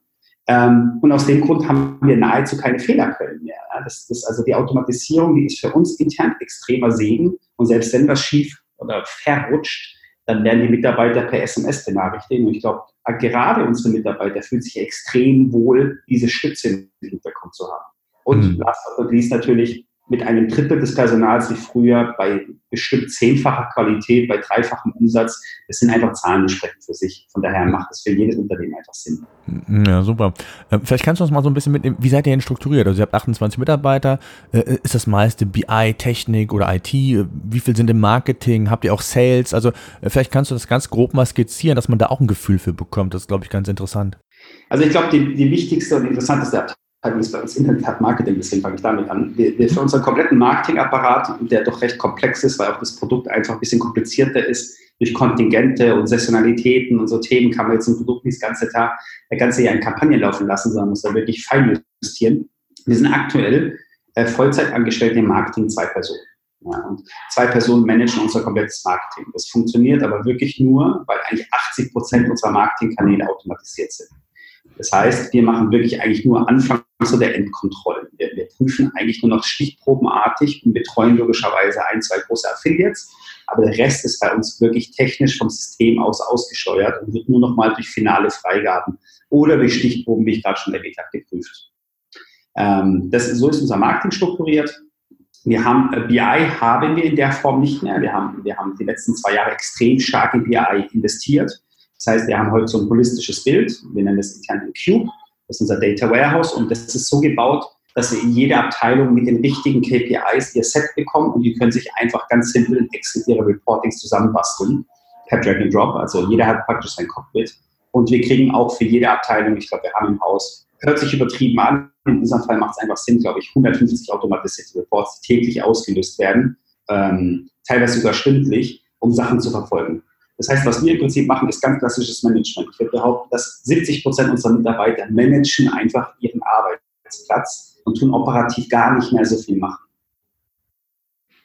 Ähm, und aus dem Grund haben wir nahezu keine Fehlerquellen mehr. Das, das, also die Automatisierung, die ist für uns intern extremer Segen. Und selbst wenn was schief oder verrutscht, dann werden die Mitarbeiter per SMS benachrichtigen. Und ich glaube, gerade unsere Mitarbeiter fühlen sich extrem wohl, diese Stütze im Hintergrund zu haben. Und mhm. last but not least natürlich mit einem Drittel des Personals wie früher bei bestimmt zehnfacher Qualität, bei dreifachem Umsatz. Das sind einfach Zahlen, die sprechen für sich. Von daher macht es für jedes Unternehmen einfach Sinn. Ja, super. Ähm, vielleicht kannst du uns mal so ein bisschen mitnehmen, wie seid ihr denn strukturiert? Also ihr habt 28 Mitarbeiter. Äh, ist das meiste BI, Technik oder IT? Wie viel sind im Marketing? Habt ihr auch Sales? Also äh, vielleicht kannst du das ganz grob mal skizzieren, dass man da auch ein Gefühl für bekommt. Das ist, glaube ich, ganz interessant. Also ich glaube, die, die wichtigste und interessanteste ist bei uns Internet Marketing, deswegen fange ich damit an. Wir, wir für unseren kompletten Marketingapparat, der doch recht komplex ist, weil auch das Produkt einfach ein bisschen komplizierter ist, durch Kontingente und Saisonalitäten und so Themen kann man jetzt ein Produkt nicht das ganze Tag, das ganze Jahr in Kampagnen laufen lassen, sondern muss da wirklich fein justieren. Wir sind aktuell äh, Vollzeit im Marketing zwei Personen. Ja, und zwei Personen managen unser komplettes Marketing. Das funktioniert aber wirklich nur, weil eigentlich 80 Prozent unserer Marketingkanäle automatisiert sind. Das heißt, wir machen wirklich eigentlich nur Anfang zu der Endkontrollen. Wir, wir, prüfen eigentlich nur noch stichprobenartig und betreuen logischerweise ein, zwei große Affiliates. Aber der Rest ist bei uns wirklich technisch vom System aus ausgesteuert und wird nur noch mal durch finale Freigaben oder durch Stichproben, wie ich gerade schon erwähnt habe, geprüft. Ähm, das, so ist unser Marketing strukturiert. Wir haben äh, BI haben wir in der Form nicht mehr. Wir haben, wir haben die letzten zwei Jahre extrem stark in BI investiert. Das heißt, wir haben heute so ein holistisches Bild. Wir nennen das intern ein Cube. Das ist unser Data Warehouse und das ist so gebaut, dass sie in jeder Abteilung mit den richtigen KPIs ihr Set bekommen und die können sich einfach ganz simpel in Excel ihre Reportings zusammenbasteln per Drag and Drop. Also jeder hat praktisch sein Cockpit und wir kriegen auch für jede Abteilung, ich glaube, wir haben im Haus, hört sich übertrieben an, in unserem Fall macht es einfach Sinn, glaube ich, 150 automatisierte Reports, die täglich ausgelöst werden, ähm, teilweise sogar stündlich, um Sachen zu verfolgen. Das heißt, was wir im Prinzip machen, ist ganz klassisches Management. Ich würde behaupten, dass 70 Prozent unserer Mitarbeiter managen einfach ihren Arbeitsplatz und tun operativ gar nicht mehr so viel machen.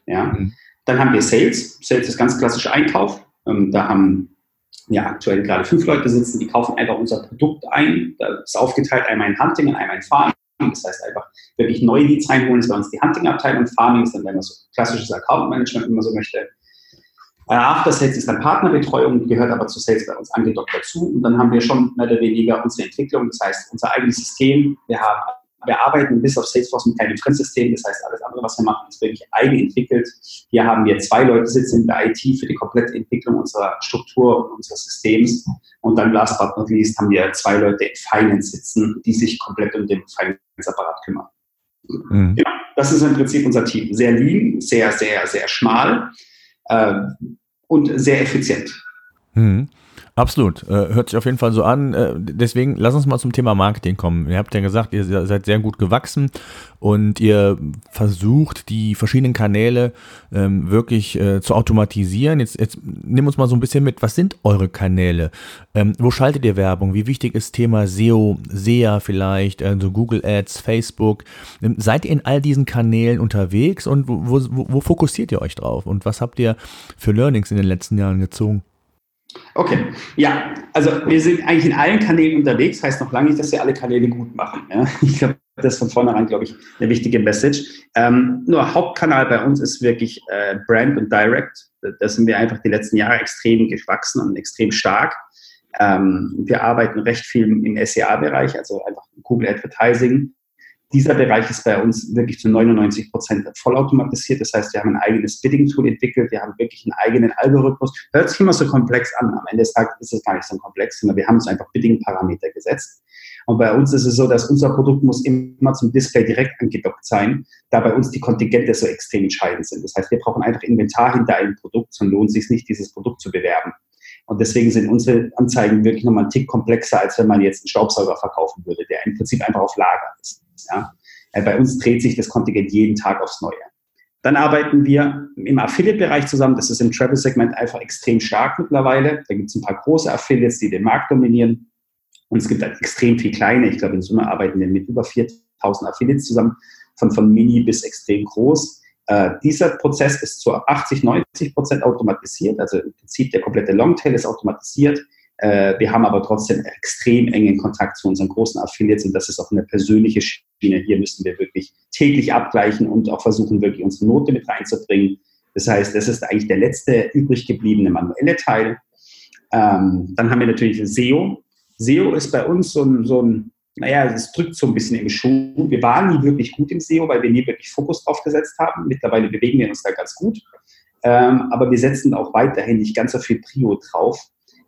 Ja. Mhm. Dann haben wir Sales. Sales ist ganz klassisch Einkauf. Ähm, da haben wir aktuell gerade fünf Leute sitzen, die kaufen einfach unser Produkt ein. Das ist aufgeteilt einmal in Hunting und einmal in Farming. Das heißt einfach wirklich neue Leads reinholen, das ist bei uns die Hunting-Abteilung. Farming ist dann, wenn man so klassisches Account-Management, wenn man so möchte. After Sales ist dann Partnerbetreuung, gehört aber zu Sales bei uns angedockt dazu. Und dann haben wir schon mehr oder weniger unsere Entwicklung, das heißt unser eigenes System. Wir haben wir arbeiten bis auf Salesforce mit keinem Fremdsystem. Das heißt, alles andere, was wir machen, ist wirklich eigen entwickelt. Hier haben wir zwei Leute sitzen in der IT für die komplette Entwicklung unserer Struktur und unseres Systems. Und dann last but not least haben wir zwei Leute in Finance sitzen, die sich komplett um den Finance-Apparat kümmern. Mhm. Ja, das ist im Prinzip unser Team. Sehr lean, sehr, sehr, sehr schmal und sehr effizient. Mhm. Absolut. Äh, hört sich auf jeden Fall so an. Äh, deswegen lass uns mal zum Thema Marketing kommen. Ihr habt ja gesagt, ihr seid sehr gut gewachsen und ihr versucht, die verschiedenen Kanäle ähm, wirklich äh, zu automatisieren. Jetzt, jetzt nimm uns mal so ein bisschen mit. Was sind eure Kanäle? Ähm, wo schaltet ihr Werbung? Wie wichtig ist Thema SEO, SEA vielleicht, also Google Ads, Facebook? Ähm, seid ihr in all diesen Kanälen unterwegs und wo, wo, wo fokussiert ihr euch drauf? Und was habt ihr für Learnings in den letzten Jahren gezogen? Okay, ja, also wir sind eigentlich in allen Kanälen unterwegs, heißt noch lange nicht, dass wir alle Kanäle gut machen. Ja? Ich glaube, das ist von vornherein, glaube ich, eine wichtige Message. Ähm, nur Hauptkanal bei uns ist wirklich äh, Brand und Direct. Da sind wir einfach die letzten Jahre extrem gewachsen und extrem stark. Ähm, wir arbeiten recht viel im SEA-Bereich, also einfach Google Advertising, dieser Bereich ist bei uns wirklich zu 99 Prozent vollautomatisiert. Das heißt, wir haben ein eigenes Bidding-Tool entwickelt. Wir haben wirklich einen eigenen Algorithmus. Hört sich immer so komplex an. Am Ende des Tages ist es gar nicht so komplex, sondern wir haben uns einfach Bidding-Parameter gesetzt. Und bei uns ist es so, dass unser Produkt muss immer zum Display direkt angedockt sein, da bei uns die Kontingente so extrem entscheidend sind. Das heißt, wir brauchen einfach Inventar hinter einem Produkt, sonst lohnt es sich nicht, dieses Produkt zu bewerben. Und deswegen sind unsere Anzeigen wirklich nochmal einen Tick komplexer, als wenn man jetzt einen Staubsauger verkaufen würde, der im Prinzip einfach auf Lager ist. Ja? Äh, bei uns dreht sich das Kontingent jeden Tag aufs Neue. Dann arbeiten wir im Affiliate-Bereich zusammen. Das ist im Travel-Segment einfach extrem stark mittlerweile. Da gibt es ein paar große Affiliates, die den Markt dominieren. Und es gibt halt extrem viel kleine. Ich glaube, in Summe arbeiten wir mit über 4000 Affiliates zusammen, von, von mini bis extrem groß. Äh, dieser Prozess ist zu 80, 90 Prozent automatisiert. Also im Prinzip der komplette Longtail ist automatisiert. Äh, wir haben aber trotzdem extrem engen Kontakt zu unseren großen Affiliates und das ist auch eine persönliche Schiene. Hier müssen wir wirklich täglich abgleichen und auch versuchen, wirklich unsere Note mit reinzubringen. Das heißt, das ist eigentlich der letzte übrig gebliebene manuelle Teil. Ähm, dann haben wir natürlich SEO. SEO ist bei uns so ein, so ein naja, es drückt so ein bisschen im Schuh. Wir waren nie wirklich gut im SEO, weil wir nie wirklich Fokus drauf gesetzt haben. Mittlerweile bewegen wir uns da ganz gut. Ähm, aber wir setzen auch weiterhin nicht ganz so viel Prio drauf.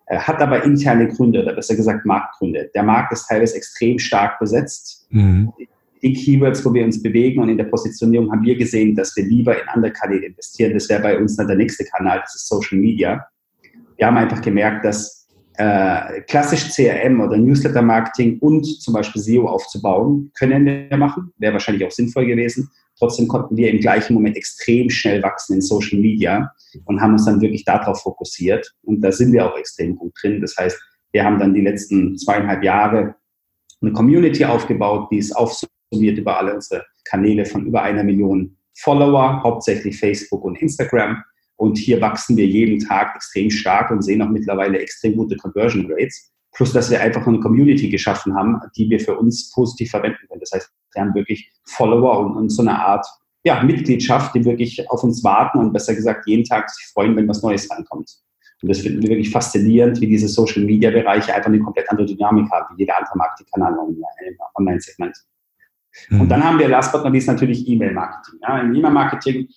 Äh, hat aber interne Gründe, oder besser gesagt Marktgründe. Der Markt ist teilweise extrem stark besetzt. Mhm. Die Keywords, wo wir uns bewegen und in der Positionierung haben wir gesehen, dass wir lieber in andere Kanäle investieren. Das wäre bei uns dann der nächste Kanal, das ist Social Media. Wir haben einfach gemerkt, dass äh, klassisch CRM oder Newsletter-Marketing und zum Beispiel SEO aufzubauen, können wir machen. Wäre wahrscheinlich auch sinnvoll gewesen. Trotzdem konnten wir im gleichen Moment extrem schnell wachsen in Social Media und haben uns dann wirklich darauf fokussiert. Und da sind wir auch extrem gut drin. Das heißt, wir haben dann die letzten zweieinhalb Jahre eine Community aufgebaut, die ist aufsummiert über alle unsere Kanäle von über einer Million Follower, hauptsächlich Facebook und Instagram. Und hier wachsen wir jeden Tag extrem stark und sehen auch mittlerweile extrem gute Conversion Rates. Plus, dass wir einfach eine Community geschaffen haben, die wir für uns positiv verwenden können. Das heißt, wir haben wirklich Follower und, und so eine Art ja, Mitgliedschaft, die wirklich auf uns warten und besser gesagt jeden Tag sich freuen, wenn was Neues reinkommt. Und das finden wir wirklich faszinierend, wie diese Social Media Bereiche einfach eine komplett andere Dynamik haben, wie jeder andere Marketingkanal im Online-Segment. Mhm. Und dann haben wir last but not least natürlich E-Mail-Marketing. Ja, Im E-Mail-Marketing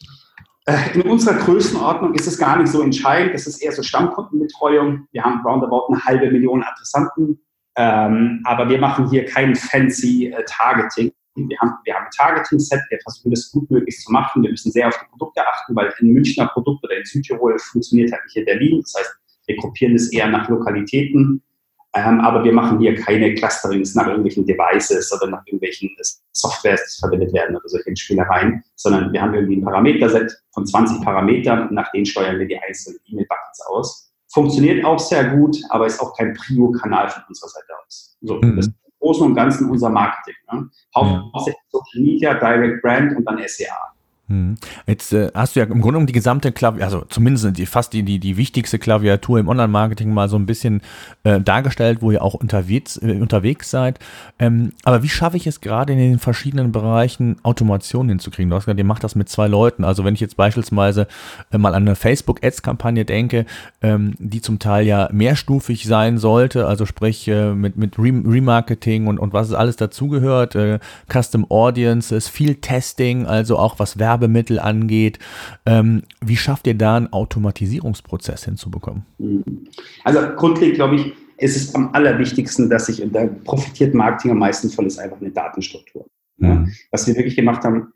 äh, in unserer Größenordnung ist es gar nicht so entscheidend. Es ist eher so Stammkundenbetreuung. Wir haben roundabout eine halbe Million Adressanten. Ähm, aber wir machen hier kein fancy äh, Targeting. Wir haben, wir haben ein Targeting-Set, wir versuchen das gut möglich zu machen. Wir müssen sehr auf die Produkte achten, weil ein Münchner Produkt oder in Südtirol funktioniert halt nicht in Berlin. Das heißt, wir gruppieren es eher nach Lokalitäten. Ähm, aber wir machen hier keine Clusterings nach irgendwelchen Devices oder nach irgendwelchen Softwares, die verwendet werden oder solche Spielereien, sondern wir haben irgendwie ein Parameterset von 20 Parametern und nach denen steuern wir die einzelnen E-Mail-Buckets aus. Funktioniert auch sehr gut, aber ist auch kein Prio-Kanal von unserer Seite aus. So, mhm. das Großen und Ganzen unser Marketing. Ne? Hauptsächlich. Social Media, Direct Brand und dann SEA. Hm. Jetzt äh, hast du ja im Grunde um die gesamte Klaviatur, also zumindest die, fast die, die, die wichtigste Klaviatur im Online-Marketing mal so ein bisschen äh, dargestellt, wo ihr auch unterwegs, äh, unterwegs seid. Ähm, aber wie schaffe ich es gerade in den verschiedenen Bereichen Automation hinzukriegen? Du hast gesagt, ihr macht das mit zwei Leuten. Also wenn ich jetzt beispielsweise äh, mal an eine Facebook-Ads-Kampagne denke, ähm, die zum Teil ja mehrstufig sein sollte, also sprich äh, mit, mit Remarketing und, und was alles dazugehört, äh, Custom Audiences, viel Testing, also auch was Werbung Werbemittel angeht. Ähm, wie schafft ihr da einen Automatisierungsprozess hinzubekommen? Also grundlegend glaube ich, ist es am allerwichtigsten, dass sich, und da profitiert Marketing am meisten von, ist einfach eine Datenstruktur. Ja. Was wir wirklich gemacht haben,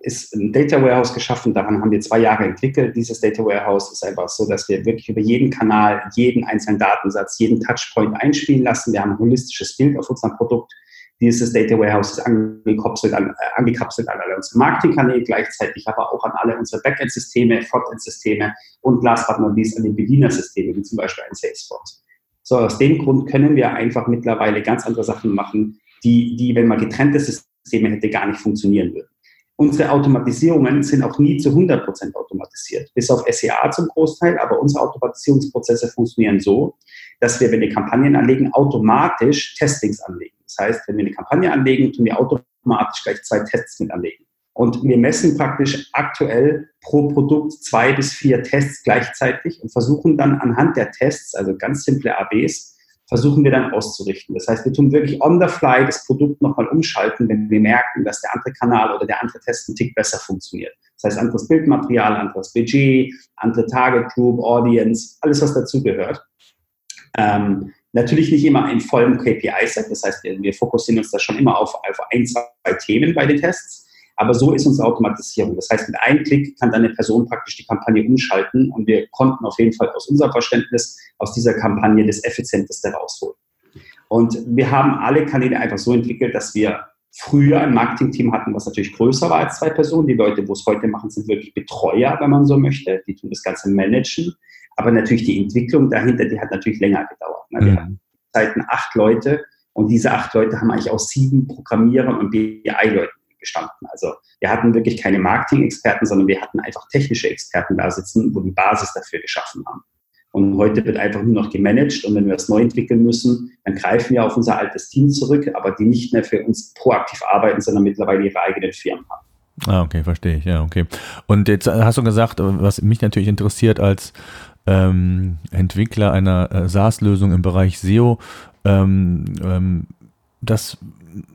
ist ein Data Warehouse geschaffen. Daran haben wir zwei Jahre entwickelt. Dieses Data Warehouse ist einfach so, dass wir wirklich über jeden Kanal, jeden einzelnen Datensatz, jeden Touchpoint einspielen lassen. Wir haben ein holistisches Bild auf unserem Produkt dieses Data Warehouse ist angekapselt an, äh, angekapselt an alle unsere Marketingkanäle, gleichzeitig aber auch an alle unsere Backend-Systeme, Frontend-Systeme und last but not least an den Bedienersysteme, wie zum Beispiel ein Salesforce. So, aus dem Grund können wir einfach mittlerweile ganz andere Sachen machen, die, die wenn man getrennte Systeme hätte, gar nicht funktionieren würden. Unsere Automatisierungen sind auch nie zu 100% automatisiert, bis auf SEA zum Großteil, aber unsere Automatisierungsprozesse funktionieren so, dass wir, wenn wir Kampagnen anlegen, automatisch Testings anlegen. Das heißt, wenn wir eine Kampagne anlegen, tun wir automatisch gleich zwei Tests mit anlegen. Und wir messen praktisch aktuell pro Produkt zwei bis vier Tests gleichzeitig und versuchen dann anhand der Tests, also ganz simple ABs, versuchen wir dann auszurichten. Das heißt, wir tun wirklich on the fly das Produkt nochmal umschalten, wenn wir merken, dass der andere Kanal oder der andere Test ein Tick besser funktioniert. Das heißt, anderes Bildmaterial, anderes Budget, andere Target Group, Audience, alles, was dazugehört. Ähm, Natürlich nicht immer in vollem KPI-Set, das heißt, wir, fokussieren uns da schon immer auf, auf ein, zwei Themen bei den Tests. Aber so ist unsere Automatisierung. Das heißt, mit einem Klick kann dann eine Person praktisch die Kampagne umschalten und wir konnten auf jeden Fall aus unserem Verständnis aus dieser Kampagne das Effizienteste rausholen. Und wir haben alle Kanäle einfach so entwickelt, dass wir früher ein Marketingteam hatten, was natürlich größer war als zwei Personen. Die Leute, wo es heute machen, sind wirklich Betreuer, wenn man so möchte. Die tun das Ganze managen. Aber natürlich die Entwicklung dahinter, die hat natürlich länger gedauert. Ne? Wir mhm. hatten Zeiten acht Leute und diese acht Leute haben eigentlich aus sieben Programmierern und BI-Leuten gestanden. Also wir hatten wirklich keine Marketing-Experten, sondern wir hatten einfach technische Experten da sitzen, wo die Basis dafür geschaffen haben. Und heute wird einfach nur noch gemanagt und wenn wir das neu entwickeln müssen, dann greifen wir auf unser altes Team zurück, aber die nicht mehr für uns proaktiv arbeiten, sondern mittlerweile ihre eigenen Firmen haben. Ah, okay, verstehe ich. Ja, okay. Und jetzt hast du gesagt, was mich natürlich interessiert als ähm, Entwickler einer äh, SaaS-Lösung im Bereich SEO, ähm, ähm, dass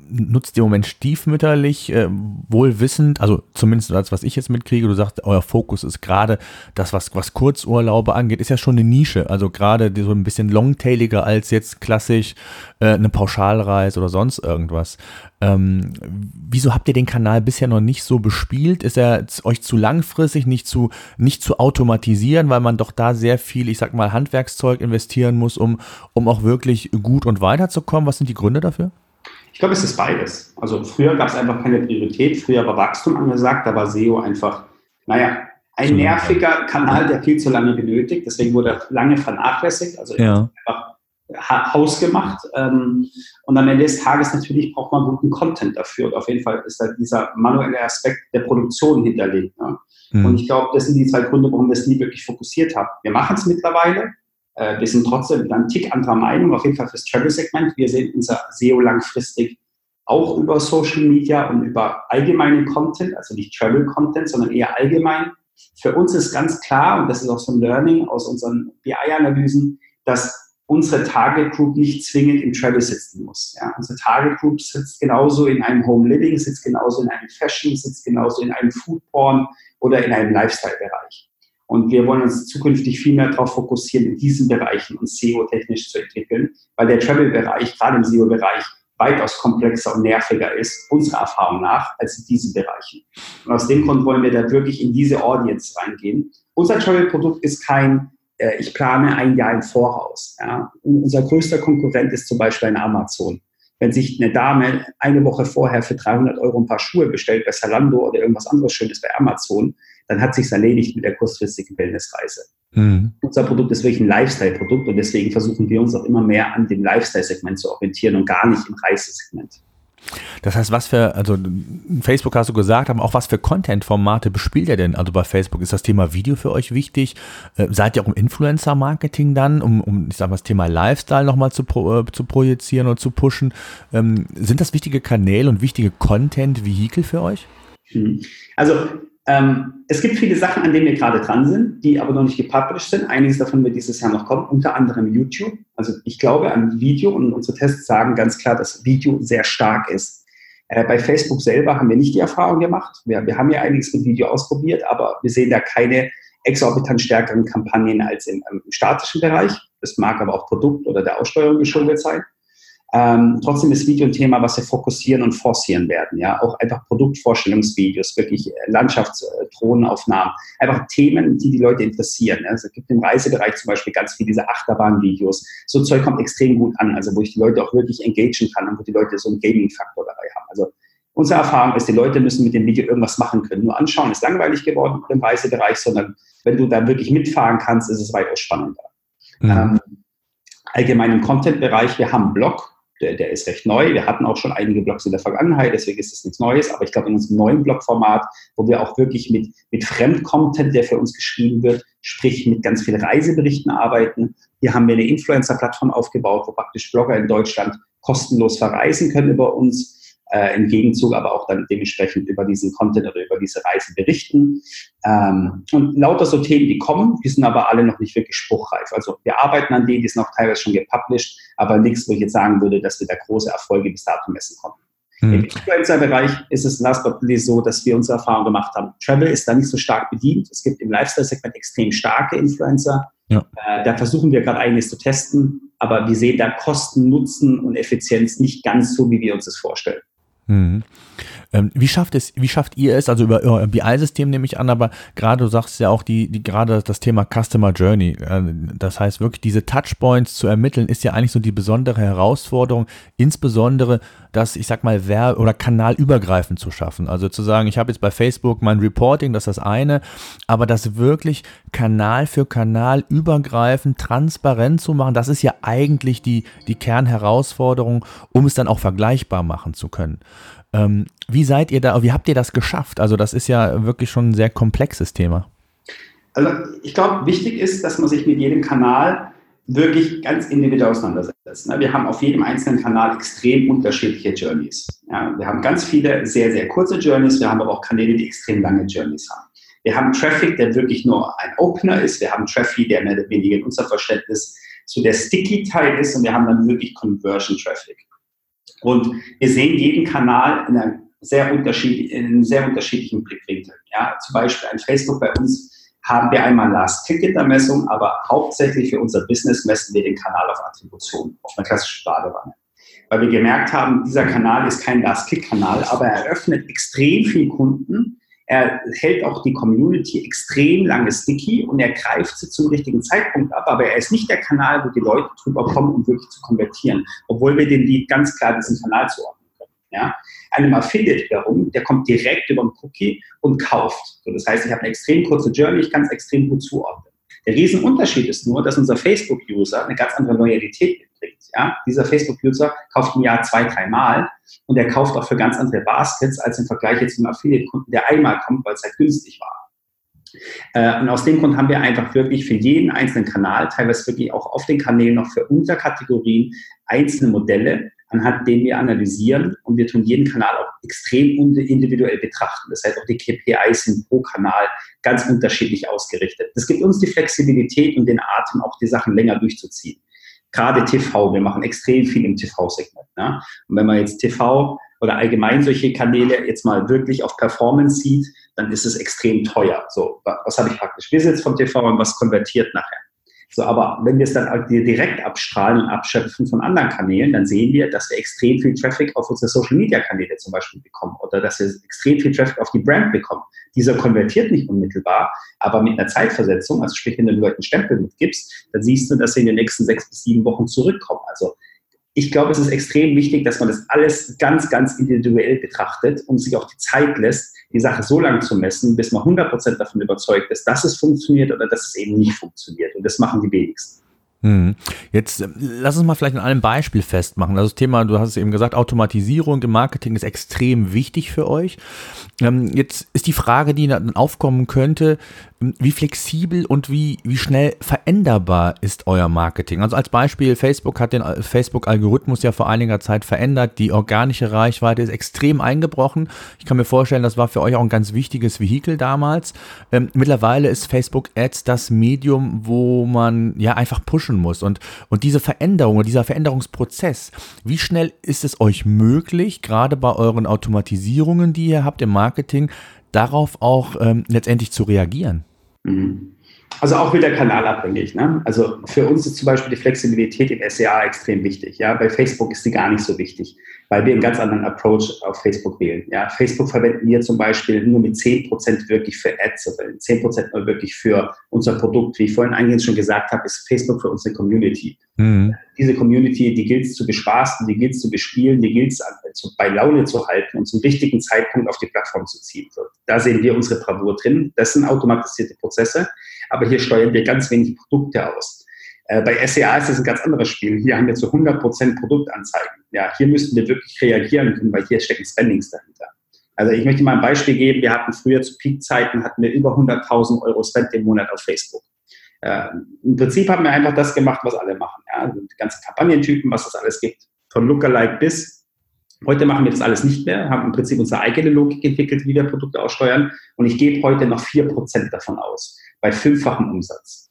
nutzt ihr im Moment stiefmütterlich, äh, wohlwissend, also zumindest als was ich jetzt mitkriege, du sagst, euer Fokus ist gerade das, was, was Kurzurlaube angeht, ist ja schon eine Nische, also gerade so ein bisschen longtailiger als jetzt klassisch äh, eine Pauschalreise oder sonst irgendwas. Ähm, wieso habt ihr den Kanal bisher noch nicht so bespielt? Ist er euch zu langfristig, nicht zu, nicht zu automatisieren, weil man doch da sehr viel, ich sag mal, Handwerkszeug investieren muss, um, um auch wirklich gut und weiterzukommen? Was sind die Gründe dafür? Ich glaube, es ist beides. Also früher gab es einfach keine Priorität, früher war Wachstum angesagt, da war SEO einfach, naja, ein nerviger Kanal, der viel zu lange benötigt, deswegen wurde er lange vernachlässigt, also ja. einfach hausgemacht. Ähm, und am Ende des Tages natürlich braucht man guten Content dafür. Und auf jeden Fall ist da dieser manuelle Aspekt der Produktion hinterlegt. Ne? Mhm. Und ich glaube, das sind die zwei Gründe, warum wir es nie wirklich fokussiert haben. Wir machen es mittlerweile, äh, wir sind trotzdem ein Tick anderer Meinung, auf jeden Fall fürs Travel-Segment. Wir sehen unser SEO langfristig auch über Social Media und über allgemeinen Content, also nicht Travel-Content, sondern eher allgemein. Für uns ist ganz klar, und das ist auch so ein Learning aus unseren BI-Analysen, dass unsere Target Group nicht zwingend im Travel sitzen muss. Ja. Unsere Target Group sitzt genauso in einem Home Living, sitzt genauso in einem Fashion, sitzt genauso in einem Food Porn oder in einem Lifestyle-Bereich. Und wir wollen uns zukünftig viel mehr darauf fokussieren, in diesen Bereichen uns SEO-technisch zu entwickeln, weil der Travel-Bereich, gerade im SEO-Bereich, weitaus komplexer und nerviger ist, unserer Erfahrung nach, als in diesen Bereichen. Und aus dem Grund wollen wir da wirklich in diese Audience reingehen. Unser Travel-Produkt ist kein, äh, ich plane ein Jahr im Voraus. Ja. Unser größter Konkurrent ist zum Beispiel eine Amazon. Wenn sich eine Dame eine Woche vorher für 300 Euro ein paar Schuhe bestellt bei Zalando oder irgendwas anderes Schönes bei Amazon, dann hat sich's erledigt mit der kurzfristigen Wellnessreise. Mhm. Unser Produkt ist wirklich ein Lifestyle-Produkt und deswegen versuchen wir uns auch immer mehr an dem Lifestyle-Segment zu orientieren und gar nicht im Reisesegment. Das heißt, was für, also Facebook hast du gesagt, aber auch was für Content-Formate bespielt ihr denn? Also bei Facebook ist das Thema Video für euch wichtig? Äh, seid ihr auch im Influencer-Marketing dann, um, um, ich sag mal, das Thema Lifestyle nochmal zu, äh, zu projizieren und zu pushen? Ähm, sind das wichtige Kanäle und wichtige Content-Vehikel für euch? Hm. Also ähm, es gibt viele Sachen, an denen wir gerade dran sind, die aber noch nicht gepublished sind. Einiges davon wird dieses Jahr noch kommen, unter anderem YouTube. Also ich glaube an Video und unsere Tests sagen ganz klar, dass Video sehr stark ist. Äh, bei Facebook selber haben wir nicht die Erfahrung gemacht. Wir, wir haben ja einiges mit Video ausprobiert, aber wir sehen da keine exorbitant stärkeren Kampagnen als im, im statischen Bereich. Das mag aber auch Produkt oder der Aussteuerung geschuldet sein. Ähm, trotzdem ist Video ein Thema, was wir fokussieren und forcieren werden. Ja, auch einfach Produktvorstellungsvideos, wirklich äh, Landschaftsdrohnenaufnahmen, einfach Themen, die die Leute interessieren. Ja. Also es gibt im Reisebereich zum Beispiel ganz viele diese Achterbahnvideos. So Zeug kommt extrem gut an, also wo ich die Leute auch wirklich engagen kann und wo die Leute so einen Gaming-Faktor dabei haben. Also unsere Erfahrung ist, die Leute müssen mit dem Video irgendwas machen können. Nur anschauen ist langweilig geworden im Reisebereich, sondern wenn du da wirklich mitfahren kannst, ist es weitaus spannender. Mhm. Ähm, allgemein im Content-Bereich, wir haben einen Blog, der, der, ist recht neu. Wir hatten auch schon einige Blogs in der Vergangenheit, deswegen ist es nichts Neues. Aber ich glaube, in unserem neuen Blogformat, wo wir auch wirklich mit, mit Fremdcontent, der für uns geschrieben wird, sprich mit ganz vielen Reiseberichten arbeiten. Hier haben wir eine Influencer-Plattform aufgebaut, wo praktisch Blogger in Deutschland kostenlos verreisen können über uns äh, im Gegenzug aber auch dann dementsprechend über diesen Content oder über diese Reise berichten. Ähm, und lauter so Themen, die kommen, die sind aber alle noch nicht wirklich spruchreif. Also wir arbeiten an denen, die sind auch teilweise schon gepublished, aber nichts, wo ich jetzt sagen würde, dass wir da große Erfolge bis dato messen konnten. Hm. Im Influencer-Bereich ist es last but not least so, dass wir unsere Erfahrung gemacht haben. Travel ist da nicht so stark bedient. Es gibt im Lifestyle-Segment extrem starke Influencer. Ja. Äh, da versuchen wir gerade einiges zu testen, aber wir sehen da Kosten, Nutzen und Effizienz nicht ganz so, wie wir uns das vorstellen. Mhm. Ähm, wie schafft es, wie schafft ihr es, also über euer BI-System nehme ich an, aber gerade du sagst ja auch die, die gerade das Thema Customer Journey, äh, das heißt wirklich diese Touchpoints zu ermitteln, ist ja eigentlich so die besondere Herausforderung, insbesondere das, ich sag mal, Wer- oder kanalübergreifend zu schaffen. Also zu sagen, ich habe jetzt bei Facebook mein Reporting, das ist das eine, aber das wirklich Kanal für Kanal übergreifend, transparent zu machen, das ist ja eigentlich die, die Kernherausforderung, um es dann auch vergleichbar machen zu können. Ähm, wie seid ihr da, wie habt ihr das geschafft? Also das ist ja wirklich schon ein sehr komplexes Thema. Also ich glaube, wichtig ist, dass man sich mit jedem Kanal wirklich ganz individuell auseinandersetzt. Ne? Wir haben auf jedem einzelnen Kanal extrem unterschiedliche Journeys. Wir haben ganz viele sehr, sehr kurze Journeys, wir haben aber auch Kanäle, die extrem lange Journeys haben. Wir haben Traffic, der wirklich nur ein Opener ist. Wir haben Traffic, der mehr oder weniger in unser Verständnis so der Sticky-Teil ist. Und wir haben dann wirklich Conversion-Traffic. Und wir sehen jeden Kanal in einem sehr, unterschied in einem sehr unterschiedlichen Blickwinkel. Ja, zum Beispiel ein Facebook bei uns haben wir einmal Last-Ticket-Ermessung, aber hauptsächlich für unser Business messen wir den Kanal auf Attribution, auf einer klassischen Badewanne. Weil wir gemerkt haben, dieser Kanal ist kein Last-Kick-Kanal, aber er öffnet extrem viel Kunden. Er hält auch die Community extrem lange sticky und er greift sie zum richtigen Zeitpunkt ab, aber er ist nicht der Kanal, wo die Leute drüber kommen, um wirklich zu konvertieren, obwohl wir dem Lied ganz klar diesen Kanal zuordnen können. Ja? Einem Affiliate wiederum, der kommt direkt über den Cookie und kauft. So, das heißt, ich habe eine extrem kurze Journey, ich kann es extrem gut zuordnen. Der Riesenunterschied ist nur, dass unser Facebook-User eine ganz andere Loyalität mitbringt. Ja? Dieser Facebook-User kauft im Jahr zwei, dreimal und er kauft auch für ganz andere Baskets als im Vergleich jetzt zum Affiliate-Kunden, der einmal kommt, weil es halt günstig war. Äh, und aus dem Grund haben wir einfach wirklich für jeden einzelnen Kanal, teilweise wirklich auch auf den Kanälen noch für Unterkategorien einzelne Modelle, anhand denen wir analysieren und wir tun jeden Kanal auch extrem individuell betrachten. Das heißt, auch die KPIs sind pro Kanal ganz unterschiedlich ausgerichtet. Das gibt uns die Flexibilität und den Atem, auch die Sachen länger durchzuziehen. Gerade TV, wir machen extrem viel im TV-Segment. Ne? Und wenn man jetzt TV oder allgemein solche Kanäle jetzt mal wirklich auf Performance sieht, dann ist es extrem teuer. So, was habe ich praktisch Visits vom TV und was konvertiert nachher? So, aber wenn wir es dann direkt abstrahlen und abschöpfen von anderen Kanälen, dann sehen wir, dass wir extrem viel Traffic auf unsere Social Media Kanäle zum Beispiel bekommen oder dass wir extrem viel Traffic auf die Brand bekommen. Dieser konvertiert nicht unmittelbar, aber mit einer Zeitversetzung, also sprich, wenn du den Leuten Stempel mitgibst, dann siehst du, dass sie in den nächsten sechs bis sieben Wochen zurückkommen. Also ich glaube, es ist extrem wichtig, dass man das alles ganz, ganz individuell betrachtet und sich auch die Zeit lässt, die Sache so lange zu messen, bis man 100% davon überzeugt ist, dass es funktioniert oder dass es eben nicht funktioniert. Und das machen die wenigsten. Hm. Jetzt äh, lass uns mal vielleicht an einem Beispiel festmachen. Also das Thema, du hast es eben gesagt, Automatisierung im Marketing ist extrem wichtig für euch. Ähm, jetzt ist die Frage, die dann aufkommen könnte, wie flexibel und wie, wie schnell veränderbar ist euer Marketing? Also als Beispiel, Facebook hat den äh, Facebook-Algorithmus ja vor einiger Zeit verändert. Die organische Reichweite ist extrem eingebrochen. Ich kann mir vorstellen, das war für euch auch ein ganz wichtiges Vehikel damals. Ähm, mittlerweile ist Facebook Ads das Medium, wo man ja einfach pushen muss. Und, und diese Veränderung, dieser Veränderungsprozess, wie schnell ist es euch möglich, gerade bei euren Automatisierungen, die ihr habt im Marketing, darauf auch ähm, letztendlich zu reagieren? Mhm. Also auch wieder kanalabhängig. Ne? Also für uns ist zum Beispiel die Flexibilität im SEA extrem wichtig. Ja? Bei Facebook ist die gar nicht so wichtig, weil wir einen ganz anderen Approach auf Facebook wählen. Ja? Facebook verwenden wir zum Beispiel nur mit 10% wirklich für Ads oder 10% nur wirklich für unser Produkt. Wie ich vorhin eingehend schon gesagt habe, ist Facebook für unsere Community. Mhm. Diese Community, die gilt es zu bespaßen, die gilt es zu bespielen, die gilt es bei Laune zu halten und zum richtigen Zeitpunkt auf die Plattform zu ziehen. So, da sehen wir unsere Bravour drin. Das sind automatisierte Prozesse aber hier steuern wir ganz wenig Produkte aus. Äh, bei SEA ist es ein ganz anderes Spiel. Hier haben wir zu 100% Produktanzeigen. Ja, hier müssten wir wirklich reagieren können, weil hier stecken Spendings dahinter. Also ich möchte mal ein Beispiel geben. Wir hatten früher zu Peak-Zeiten hatten wir über 100.000 Euro Spend im Monat auf Facebook. Äh, Im Prinzip haben wir einfach das gemacht, was alle machen. Ja? Also die ganzen Kampagnentypen, was es alles gibt. Von Lookalike bis Heute machen wir das alles nicht mehr, haben im Prinzip unsere eigene Logik entwickelt, wie wir Produkte aussteuern. Und ich gebe heute noch 4% davon aus bei fünffachem Umsatz.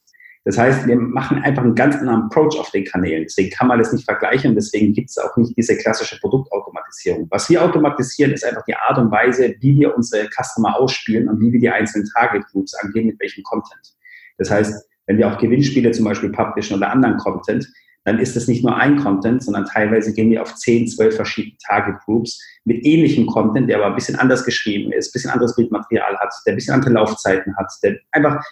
Das heißt, wir machen einfach einen ganz anderen Approach auf den Kanälen. Deswegen kann man das nicht vergleichen. Deswegen gibt es auch nicht diese klassische Produktautomatisierung. Was wir automatisieren, ist einfach die Art und Weise, wie wir unsere Customer ausspielen und wie wir die einzelnen Target Groups angehen, mit welchem Content. Das heißt, wenn wir auch Gewinnspiele zum Beispiel publishen oder anderen Content, dann ist das nicht nur ein Content, sondern teilweise gehen wir auf 10, 12 verschiedene Target Groups mit ähnlichem Content, der aber ein bisschen anders geschrieben ist, ein bisschen anderes Bildmaterial hat, der ein bisschen andere Laufzeiten hat, der einfach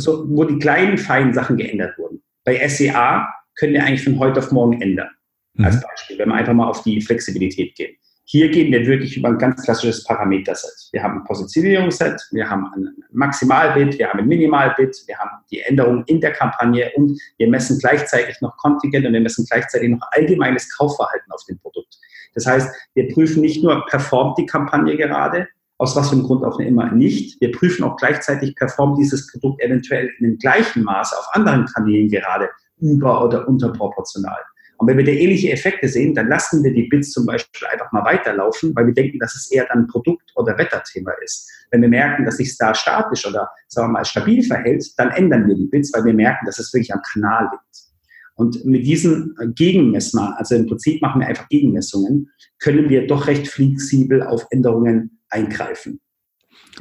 so, wo die kleinen, feinen Sachen geändert wurden. Bei SEA können wir eigentlich von heute auf morgen ändern. Mhm. Als Beispiel, wenn wir einfach mal auf die Flexibilität gehen. Hier gehen wir wirklich über ein ganz klassisches Parameterset. Wir haben ein Positionierungsset, wir haben ein Maximalbit, wir haben ein Minimalbit, wir haben die Änderungen in der Kampagne und wir messen gleichzeitig noch Kontingent und wir messen gleichzeitig noch allgemeines Kaufverhalten auf dem Produkt. Das heißt, wir prüfen nicht nur, performt die Kampagne gerade, aus was für einem Grund auch immer nicht. Wir prüfen auch gleichzeitig, performt dieses Produkt eventuell in dem gleichen Maße auf anderen Kanälen gerade über- oder unterproportional. Und wenn wir da ähnliche Effekte sehen, dann lassen wir die Bits zum Beispiel einfach mal weiterlaufen, weil wir denken, dass es eher dann Produkt- oder Wetterthema ist. Wenn wir merken, dass sich da statisch oder sagen wir mal stabil verhält, dann ändern wir die Bits, weil wir merken, dass es wirklich am Kanal liegt. Und mit diesen Gegenmessungen, also im Prinzip machen wir einfach Gegenmessungen, können wir doch recht flexibel auf Änderungen eingreifen.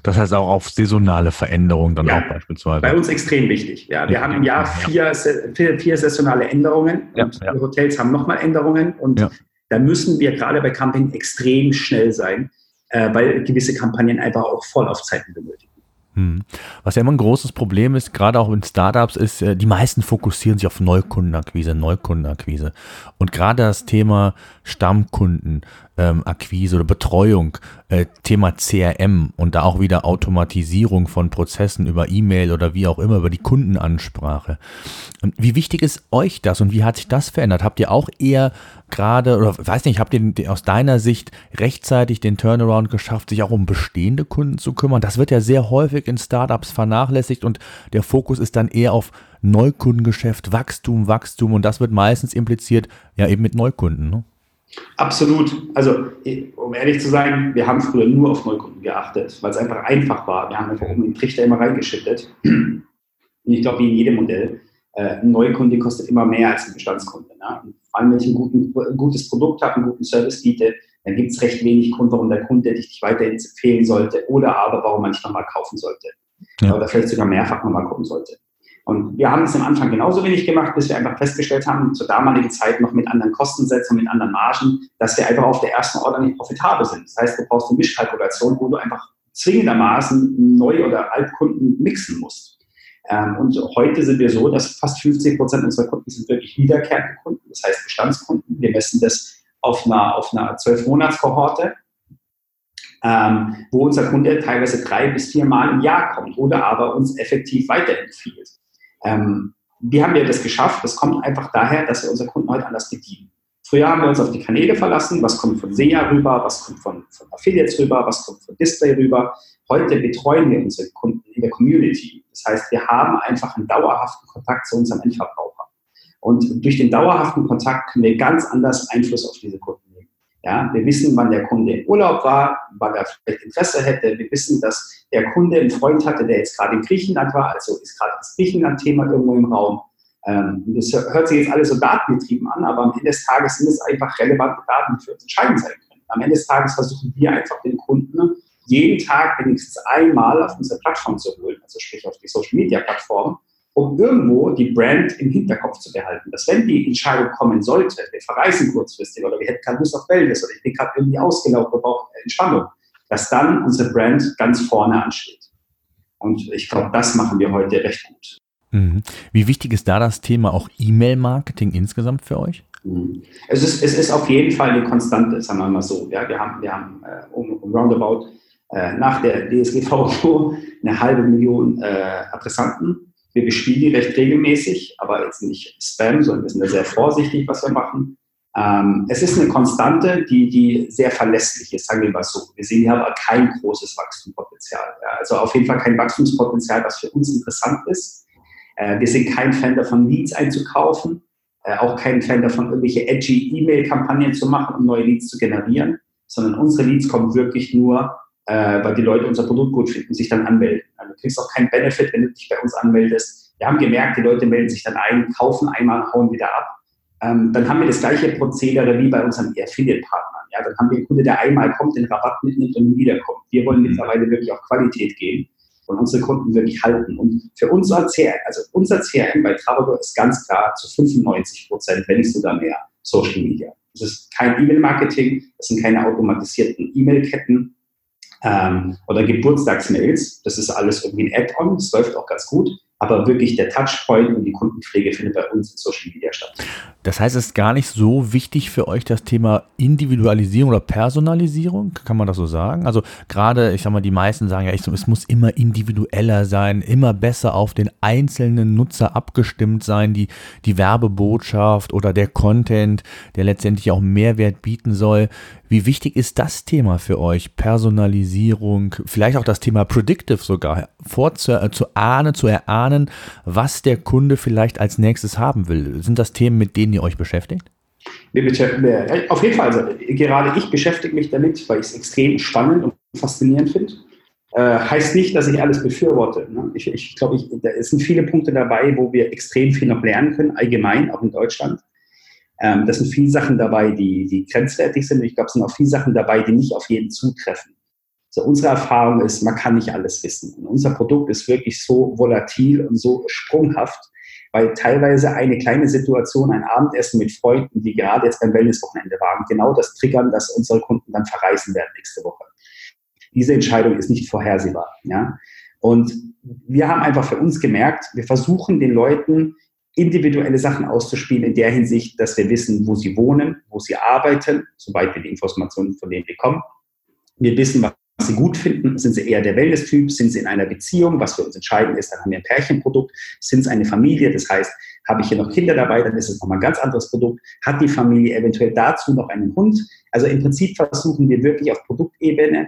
Das heißt auch auf saisonale Veränderungen dann ja, auch beispielsweise. Bei uns extrem wichtig. Ja, wir ja, haben im Jahr vier, vier, vier saisonale Änderungen und die Hotels haben nochmal Änderungen und da müssen wir gerade bei Camping extrem schnell sein, äh, weil gewisse Kampagnen einfach auch Vorlaufzeiten benötigen. Hm. Was ja immer ein großes Problem ist, gerade auch in Startups, ist, äh, die meisten fokussieren sich auf Neukundenakquise, Neukundenakquise. Und gerade das Thema Stammkunden, ähm, Akquise oder Betreuung, äh, Thema CRM und da auch wieder Automatisierung von Prozessen über E-Mail oder wie auch immer, über die Kundenansprache. Ähm, wie wichtig ist euch das und wie hat sich das verändert? Habt ihr auch eher gerade, oder weiß nicht, habt ihr aus deiner Sicht rechtzeitig den Turnaround geschafft, sich auch um bestehende Kunden zu kümmern? Das wird ja sehr häufig in Startups vernachlässigt und der Fokus ist dann eher auf Neukundengeschäft, Wachstum, Wachstum und das wird meistens impliziert, ja eben mit Neukunden. Ne? Absolut. Also, um ehrlich zu sein, wir haben früher nur auf Neukunden geachtet, weil es einfach einfach war. Wir haben einfach um den Trichter immer reingeschüttet. Und ich glaube, wie in jedem Modell, äh, ein Neukunde kostet immer mehr als ein Bestandskunde. Ne? Vor allem, wenn ich ein, guten, gutes Produkt habe, einen guten Service biete, dann gibt es recht wenig Grund, warum der Kunde dich nicht weiterhin empfehlen sollte oder aber warum man nicht nochmal kaufen sollte. Ja. Oder vielleicht sogar mehrfach nochmal kommen sollte. Und wir haben es am Anfang genauso wenig gemacht, bis wir einfach festgestellt haben, zur damaligen Zeit noch mit anderen Kostensätzen mit anderen Margen, dass wir einfach auf der ersten Order nicht profitabel sind. Das heißt, du brauchst eine Mischkalkulation, wo du einfach zwingendermaßen Neu- oder Altkunden mixen musst. Ähm, und heute sind wir so, dass fast 50 Prozent unserer Kunden sind wirklich wiederkehrende Kunden, das heißt Bestandskunden. Wir messen das auf einer, auf einer 12-Monats-Kohorte, ähm, wo unser Kunde teilweise drei bis vier Mal im Jahr kommt oder aber uns effektiv weiterempfiehlt. Ähm, wie haben wir das geschafft? Das kommt einfach daher, dass wir unsere Kunden heute anders bedienen. Früher haben wir uns auf die Kanäle verlassen, was kommt von SEA rüber, was kommt von, von Affiliates rüber, was kommt von Display rüber. Heute betreuen wir unsere Kunden in der Community. Das heißt, wir haben einfach einen dauerhaften Kontakt zu unserem Endverbraucher. Und durch den dauerhaften Kontakt können wir ganz anders Einfluss auf diese Kunden ja, wir wissen, wann der Kunde im Urlaub war, wann er vielleicht Interesse hätte. Wir wissen, dass der Kunde einen Freund hatte, der jetzt gerade in Griechenland war, also ist gerade das Griechenland-Thema irgendwo im Raum. Ähm, das hört sich jetzt alles so datengetrieben an, aber am Ende des Tages sind es einfach relevante Daten, die für uns entscheidend sein können. Am Ende des Tages versuchen wir einfach den Kunden jeden Tag wenigstens einmal auf unsere Plattform zu holen, also sprich auf die Social-Media-Plattform, um irgendwo die Brand im Hinterkopf zu behalten. Dass wenn die Entscheidung kommen sollte, wir verreisen kurzfristig oder wir hätten keine Lust auf Wellness oder ich bin gerade irgendwie ausgelaufen, wir brauchen Entspannung, dass dann unsere Brand ganz vorne ansteht. Und ich glaube, das machen wir heute recht gut. Mhm. Wie wichtig ist da das Thema auch E-Mail-Marketing insgesamt für euch? Mhm. Es ist, es ist auf jeden Fall eine Konstante, sagen wir mal so. Ja, wir haben, wir haben äh, um, um roundabout äh, nach der DSGVO eine halbe Million äh, Adressanten wir bespielen die recht regelmäßig, aber jetzt nicht Spam, sondern wir sind da sehr vorsichtig, was wir machen. Ähm, es ist eine Konstante, die, die sehr verlässlich ist, sagen wir mal so. Wir sehen hier aber kein großes Wachstumspotenzial. Ja. Also auf jeden Fall kein Wachstumspotenzial, was für uns interessant ist. Äh, wir sind kein Fan davon, Leads einzukaufen, äh, auch kein Fan davon, irgendwelche edgy E-Mail-Kampagnen zu machen, um neue Leads zu generieren, sondern unsere Leads kommen wirklich nur äh, weil die Leute unser Produkt gut finden, sich dann anmelden. Also du kriegst auch keinen Benefit, wenn du dich bei uns anmeldest. Wir haben gemerkt, die Leute melden sich dann ein, kaufen einmal, hauen wieder ab. Ähm, dann haben wir das gleiche Prozedere wie bei unseren Affiliate-Partnern. Ja, dann haben wir einen Kunde, der einmal kommt, den Rabatt mitnimmt und nie wiederkommt. Wir wollen mhm. mittlerweile wirklich auf Qualität gehen und unsere Kunden wirklich halten. Und für unser CRM, also unser CRM bei Travador ist ganz klar zu 95 Prozent, wenn nicht sogar mehr, Social Media. Das ist kein E-Mail-Marketing, das sind keine automatisierten E-Mail-Ketten, ähm, oder Geburtstagsmails. Das ist alles irgendwie ein Add-on, das läuft auch ganz gut. Aber wirklich der Touchpoint und die Kundenpflege findet bei uns in Social Media statt. Das heißt, es ist gar nicht so wichtig für euch das Thema Individualisierung oder Personalisierung, kann man das so sagen? Also gerade, ich sag mal, die meisten sagen ja, ich, es muss immer individueller sein, immer besser auf den einzelnen Nutzer abgestimmt sein, die, die Werbebotschaft oder der Content, der letztendlich auch Mehrwert bieten soll. Wie wichtig ist das Thema für euch? Personalisierung, vielleicht auch das Thema Predictive sogar, vorzu, äh, zu ahnen, zu erahnen, was der Kunde vielleicht als nächstes haben will. Sind das Themen, mit denen ihr euch beschäftigt? Auf jeden Fall. Also, gerade ich beschäftige mich damit, weil ich es extrem spannend und faszinierend finde. Äh, heißt nicht, dass ich alles befürworte. Ne? Ich, ich glaube, da sind viele Punkte dabei, wo wir extrem viel noch lernen können, allgemein, auch in Deutschland. Ähm, das sind viele Sachen dabei, die, die grenzwertig sind. Ich glaube, es sind auch viele Sachen dabei, die nicht auf jeden zutreffen. So, unsere Erfahrung ist, man kann nicht alles wissen. Und unser Produkt ist wirklich so volatil und so sprunghaft, weil teilweise eine kleine Situation, ein Abendessen mit Freunden, die gerade jetzt beim Wellnesswochenende waren, genau das triggern, dass unsere Kunden dann verreisen werden nächste Woche. Diese Entscheidung ist nicht vorhersehbar. Ja? Und wir haben einfach für uns gemerkt, wir versuchen den Leuten individuelle Sachen auszuspielen in der Hinsicht, dass wir wissen, wo sie wohnen, wo sie arbeiten, soweit wir die Informationen von denen bekommen. Wir wissen, was sie gut finden. Sind sie eher der Wellness-Typ? Sind sie in einer Beziehung? Was für uns entscheidend ist, dann haben wir ein Pärchenprodukt. Sind es eine Familie? Das heißt, habe ich hier noch Kinder dabei, dann ist es nochmal ein ganz anderes Produkt. Hat die Familie eventuell dazu noch einen Hund? Also im Prinzip versuchen wir wirklich auf Produktebene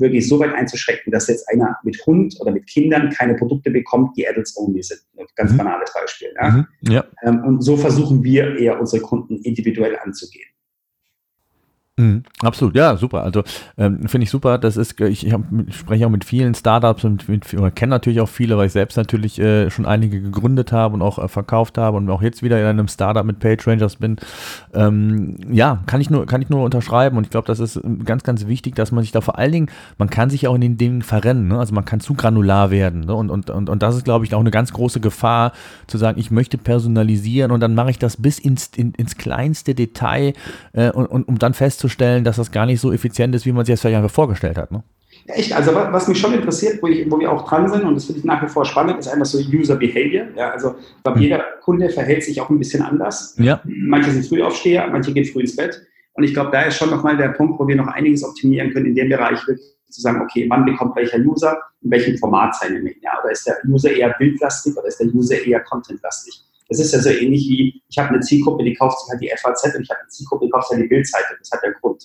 wirklich so weit einzuschränken, dass jetzt einer mit Hund oder mit Kindern keine Produkte bekommt, die Adults only sind. Ganz mhm. banales Beispiel. Ja? Mhm. Ja. Ähm, und so versuchen wir eher unsere Kunden individuell anzugehen. Mhm, absolut, ja, super. Also ähm, finde ich super. Das ist, ich, ich, spreche auch mit vielen Startups und mit, oder kenne natürlich auch viele, weil ich selbst natürlich äh, schon einige gegründet habe und auch äh, verkauft habe und auch jetzt wieder in einem Startup mit PageRangers bin. Ähm, ja, kann ich nur, kann ich nur unterschreiben und ich glaube, das ist ganz, ganz wichtig, dass man sich da vor allen Dingen, man kann sich auch in den Dingen verrennen. Ne? Also man kann zu granular werden ne? und, und, und, und das ist, glaube ich, auch eine ganz große Gefahr, zu sagen, ich möchte personalisieren und dann mache ich das bis ins, in, ins kleinste Detail äh, und, und um dann festzustellen, festzustellen, dass das gar nicht so effizient ist, wie man sich das vielleicht vorgestellt hat. Ne? Ja, echt. Also was mich schon interessiert, wo, ich, wo wir auch dran sind, und das finde ich nach wie vor spannend, ist einfach so User Behavior. Ja, also ich glaube, mhm. jeder Kunde verhält sich auch ein bisschen anders. Ja. Manche sind Frühaufsteher, manche gehen früh ins Bett. Und ich glaube, da ist schon nochmal der Punkt, wo wir noch einiges optimieren können in dem Bereich, wirklich zu sagen, okay, wann bekommt welcher User in welchem Format seine Mail? Ja, oder ist der User eher bildlastig oder ist der User eher contentlastig? Das ist ja so ähnlich wie, ich habe eine Zielgruppe, die kauft sich halt die FAZ und ich habe eine Zielgruppe, die kauft sich halt die Bildzeitung. Das hat ja Grund.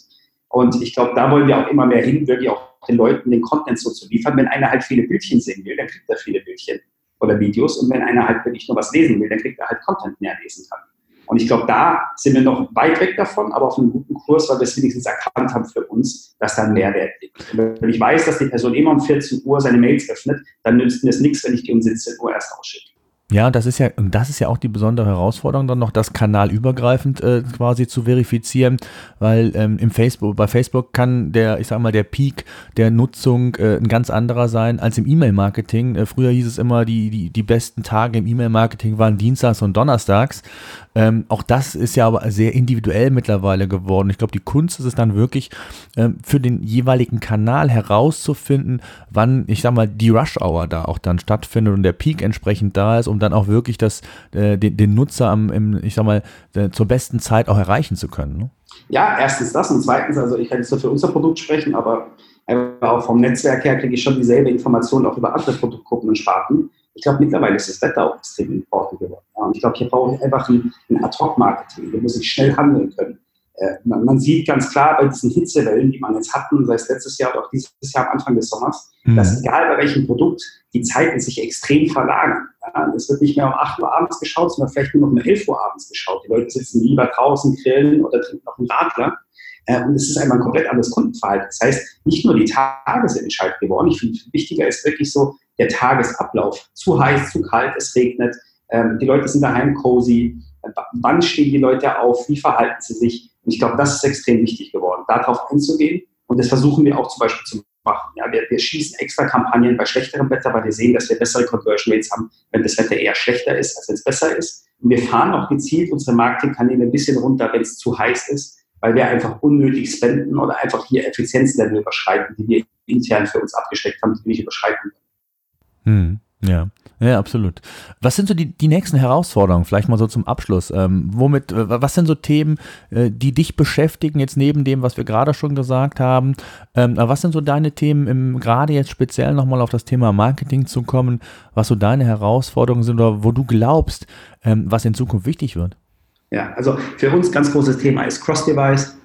Und ich glaube, da wollen wir auch immer mehr hin, wirklich auch den Leuten den Content so zu liefern. Wenn einer halt viele Bildchen sehen will, dann kriegt er viele Bildchen oder Videos. Und wenn einer halt wirklich nur was lesen will, dann kriegt er halt Content mehr lesen kann. Und ich glaube, da sind wir noch weit weg davon, aber auf einem guten Kurs, weil wir es wenigstens erkannt haben für uns, dass da ein Mehrwert liegt. Wenn ich weiß, dass die Person immer um 14 Uhr seine Mails öffnet, dann nützt mir es nichts, wenn ich die um 17 Uhr erst ausschicke. Ja, das ist ja, und das ist ja auch die besondere Herausforderung, dann noch das kanalübergreifend äh, quasi zu verifizieren, weil ähm, im Facebook, bei Facebook kann der, ich sag mal, der Peak der Nutzung äh, ein ganz anderer sein als im E-Mail-Marketing. Äh, früher hieß es immer, die, die, die besten Tage im E-Mail-Marketing waren Dienstags und Donnerstags. Ähm, auch das ist ja aber sehr individuell mittlerweile geworden. Ich glaube, die Kunst ist es dann wirklich, ähm, für den jeweiligen Kanal herauszufinden, wann, ich sag mal, die Rush-Hour da auch dann stattfindet und der Peak entsprechend da ist, um dann auch wirklich das, äh, den, den, Nutzer am, im, ich sag mal, äh, zur besten Zeit auch erreichen zu können. Ne? Ja, erstens das und zweitens, also ich kann jetzt nur für unser Produkt sprechen, aber auch vom Netzwerk her kriege ich schon dieselbe Information auch über andere Produktgruppen und Sparten. Ich glaube, mittlerweile ist das Wetter auch extrem important geworden. Ja, und ich glaube, hier brauche ich einfach ein, ein Ad-Hoc-Marketing. Hier muss ich schnell handeln können. Äh, man, man, sieht ganz klar bei diesen Hitzewellen, die man jetzt hatten, sei es letztes Jahr oder auch dieses Jahr am Anfang des Sommers, mhm. dass egal bei welchem Produkt die Zeiten sich extrem verlagern. Ja, es wird nicht mehr um 8 Uhr abends geschaut, sondern vielleicht nur noch um 11 Uhr abends geschaut. Die Leute sitzen lieber draußen, grillen oder trinken noch einen Radler. Äh, und es ist einfach ein komplett anderes Kundenverhalten. Das heißt, nicht nur die Tage sind entscheidend geworden. Ich finde, wichtiger ist wirklich so der Tagesablauf. Zu heiß, zu kalt, es regnet. Ähm, die Leute sind daheim cozy. Wann stehen die Leute auf? Wie verhalten sie sich? Und ich glaube, das ist extrem wichtig geworden, darauf einzugehen. Und das versuchen wir auch zum Beispiel zu machen. Ja, wir, wir schießen extra Kampagnen bei schlechterem Wetter, weil wir sehen, dass wir bessere Conversion Rates haben, wenn das Wetter eher schlechter ist, als wenn es besser ist. Und wir fahren auch gezielt unsere Marketingkanäle ein bisschen runter, wenn es zu heiß ist, weil wir einfach unnötig spenden oder einfach hier Effizienzlevel überschreiten, die wir intern für uns abgesteckt haben, die wir nicht überschreiten können. Hm, ja. Ja, absolut. Was sind so die, die nächsten Herausforderungen? Vielleicht mal so zum Abschluss. Ähm, womit, was sind so Themen, äh, die dich beschäftigen, jetzt neben dem, was wir gerade schon gesagt haben? Ähm, was sind so deine Themen, im, gerade jetzt speziell nochmal auf das Thema Marketing zu kommen, was so deine Herausforderungen sind oder wo du glaubst, ähm, was in Zukunft wichtig wird? Ja, also für uns ganz großes Thema ist Cross-Device.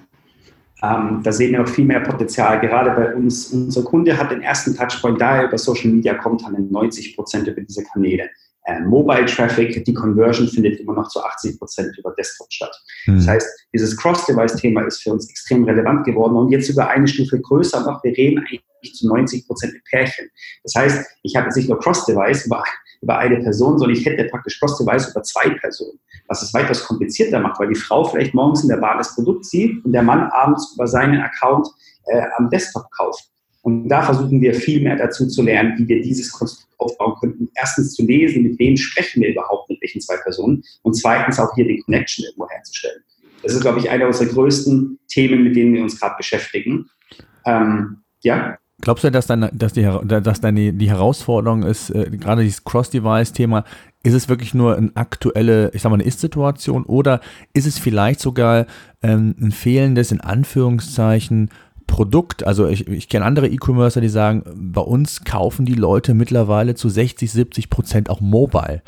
Ähm, da sehen wir noch viel mehr Potenzial. Gerade bei uns, unser Kunde hat den ersten Touchpoint, da er über Social Media kommt, haben 90 Prozent über diese Kanäle. äh, Mobile Traffic, die Conversion findet immer noch zu 80 Prozent über Desktop statt. Mhm. Das heißt, dieses Cross-Device-Thema ist für uns extrem relevant geworden und jetzt sogar eine Stufe größer noch. Wir reden eigentlich zu 90 Prozent mit Pärchen. Das heißt, ich habe jetzt nicht nur Cross-Device über, über eine Person, sondern ich hätte praktisch Cross-Device über zwei Personen, was es weitaus komplizierter macht, weil die Frau vielleicht morgens in der Bar das Produkt sieht und der Mann abends über seinen Account äh, am Desktop kauft. Und da versuchen wir viel mehr dazu zu lernen, wie wir dieses Konstrukt aufbauen könnten. Erstens zu lesen, mit wem sprechen wir überhaupt, mit welchen zwei Personen. Und zweitens auch hier den Connection irgendwo herzustellen. Das ist, glaube ich, einer unserer größten Themen, mit denen wir uns gerade beschäftigen. Ähm, ja. Glaubst du, dass, dann, dass, die, dass dann die, Herausforderung ist, äh, gerade dieses Cross-Device-Thema, ist es wirklich nur eine aktuelle, ich sag mal, eine Ist-Situation oder ist es vielleicht sogar ähm, ein fehlendes, in Anführungszeichen, Produkt, also ich, ich kenne andere E-Commercer, die sagen, bei uns kaufen die Leute mittlerweile zu 60, 70 Prozent auch mobile.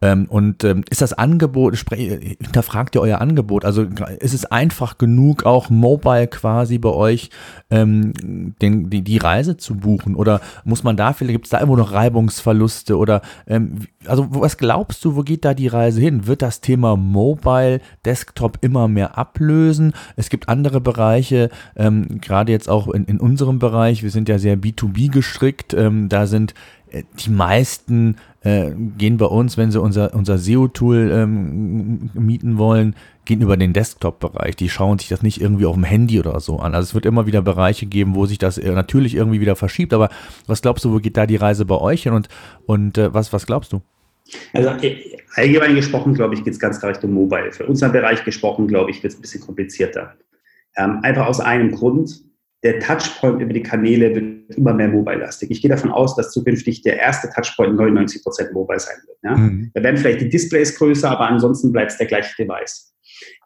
Ähm, und ähm, ist das Angebot, hinterfragt ihr euer Angebot? Also ist es einfach genug, auch mobile quasi bei euch ähm, den, die, die Reise zu buchen? Oder muss man da vielleicht, gibt es da irgendwo noch Reibungsverluste? Oder ähm, also was glaubst du, wo geht da die Reise hin? Wird das Thema Mobile, Desktop immer mehr ablösen? Es gibt andere Bereiche, ähm, gerade jetzt auch in, in unserem Bereich, wir sind ja sehr B2B gestrickt, ähm, da sind äh, die meisten äh, gehen bei uns, wenn sie unser, unser SEO-Tool ähm, mieten wollen, gehen über den Desktop-Bereich. Die schauen sich das nicht irgendwie auf dem Handy oder so an. Also es wird immer wieder Bereiche geben, wo sich das äh, natürlich irgendwie wieder verschiebt. Aber was glaubst du, wo geht da die Reise bei euch hin und, und äh, was, was glaubst du? Also äh, allgemein gesprochen, glaube ich, geht es ganz klar Richtung Mobile. Für unseren Bereich gesprochen, glaube ich, wird es ein bisschen komplizierter. Ähm, einfach aus einem Grund der Touchpoint über die Kanäle wird immer mehr mobile-lastig. Ich gehe davon aus, dass zukünftig der erste Touchpoint 99 Prozent mobile sein wird. Ja? Mhm. Da werden vielleicht die Displays größer, aber ansonsten bleibt es der gleiche Device.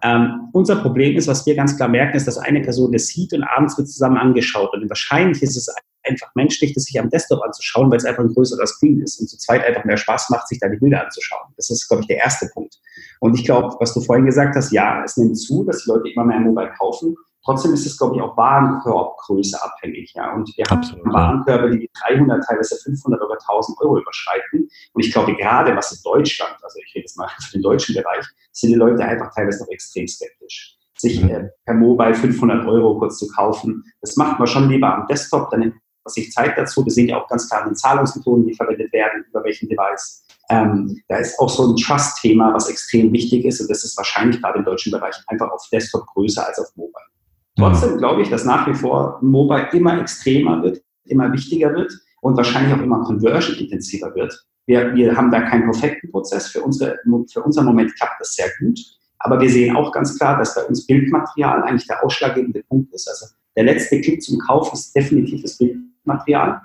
Ähm, unser Problem ist, was wir ganz klar merken, ist, dass eine Person das sieht und abends wird zusammen angeschaut. Und wahrscheinlich ist es einfach menschlich, das sich am Desktop anzuschauen, weil es einfach ein größerer Screen ist und zu zweit einfach mehr Spaß macht, sich da die Bilder anzuschauen. Das ist, glaube ich, der erste Punkt. Und ich glaube, was du vorhin gesagt hast, ja, es nimmt zu, dass die Leute immer mehr Mobile kaufen. Trotzdem ist es, glaube ich, auch Warenkorbgröße abhängig. Ja? Und wir Absolut, haben Warenkörbe, die 300, teilweise 500 oder 1000 Euro überschreiten. Und ich glaube, gerade was in Deutschland, also ich rede jetzt mal für den deutschen Bereich, sind die Leute einfach teilweise noch extrem skeptisch. Sich mhm. äh, per Mobile 500 Euro kurz zu kaufen, das macht man schon lieber am Desktop, dann nimmt man sich Zeit dazu. Wir sehen ja auch ganz klar den Zahlungsmethoden, die verwendet werden, über welchen Device. Ähm, da ist auch so ein Trust-Thema, was extrem wichtig ist. Und das ist wahrscheinlich gerade im deutschen Bereich einfach auf Desktop größer als auf Mobile. Trotzdem glaube ich, dass nach wie vor Mobile immer extremer wird, immer wichtiger wird und wahrscheinlich auch immer conversion-intensiver wird. Wir, wir haben da keinen perfekten Prozess. Für, unsere, für unseren Moment klappt das sehr gut. Aber wir sehen auch ganz klar, dass bei uns Bildmaterial eigentlich der ausschlaggebende Punkt ist. Also der letzte Klick zum Kauf ist definitiv das Bildmaterial.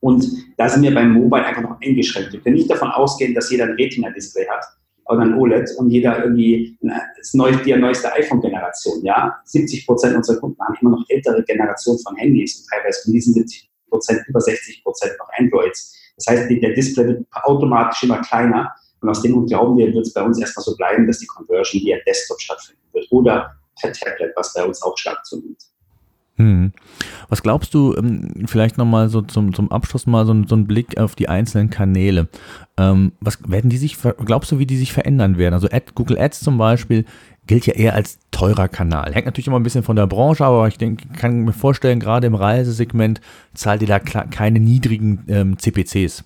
Und da sind wir beim Mobile einfach noch eingeschränkt. Wir können nicht davon ausgehen, dass jeder ein Retina-Display hat oder ein OLED und jeder irgendwie das neueste, die neueste iPhone-Generation. Ja, 70 Prozent unserer Kunden haben immer noch ältere Generationen von Handys und teilweise von diesen 70 Prozent über 60 Prozent noch Androids. Das heißt, der Display wird automatisch immer kleiner und aus dem Grund glauben wir, wird es bei uns erstmal so bleiben, dass die Conversion via Desktop stattfinden wird oder per Tablet, was bei uns auch stark zunimmt. Hm. Was glaubst du, ähm, vielleicht nochmal so zum, zum Abschluss mal so, so ein Blick auf die einzelnen Kanäle. Ähm, was werden die sich, glaubst du, wie die sich verändern werden? Also Ad, Google Ads zum Beispiel gilt ja eher als teurer Kanal. Hängt natürlich immer ein bisschen von der Branche, aber ich denke, kann mir vorstellen, gerade im Reisesegment zahlt ihr da keine niedrigen ähm, CPCs.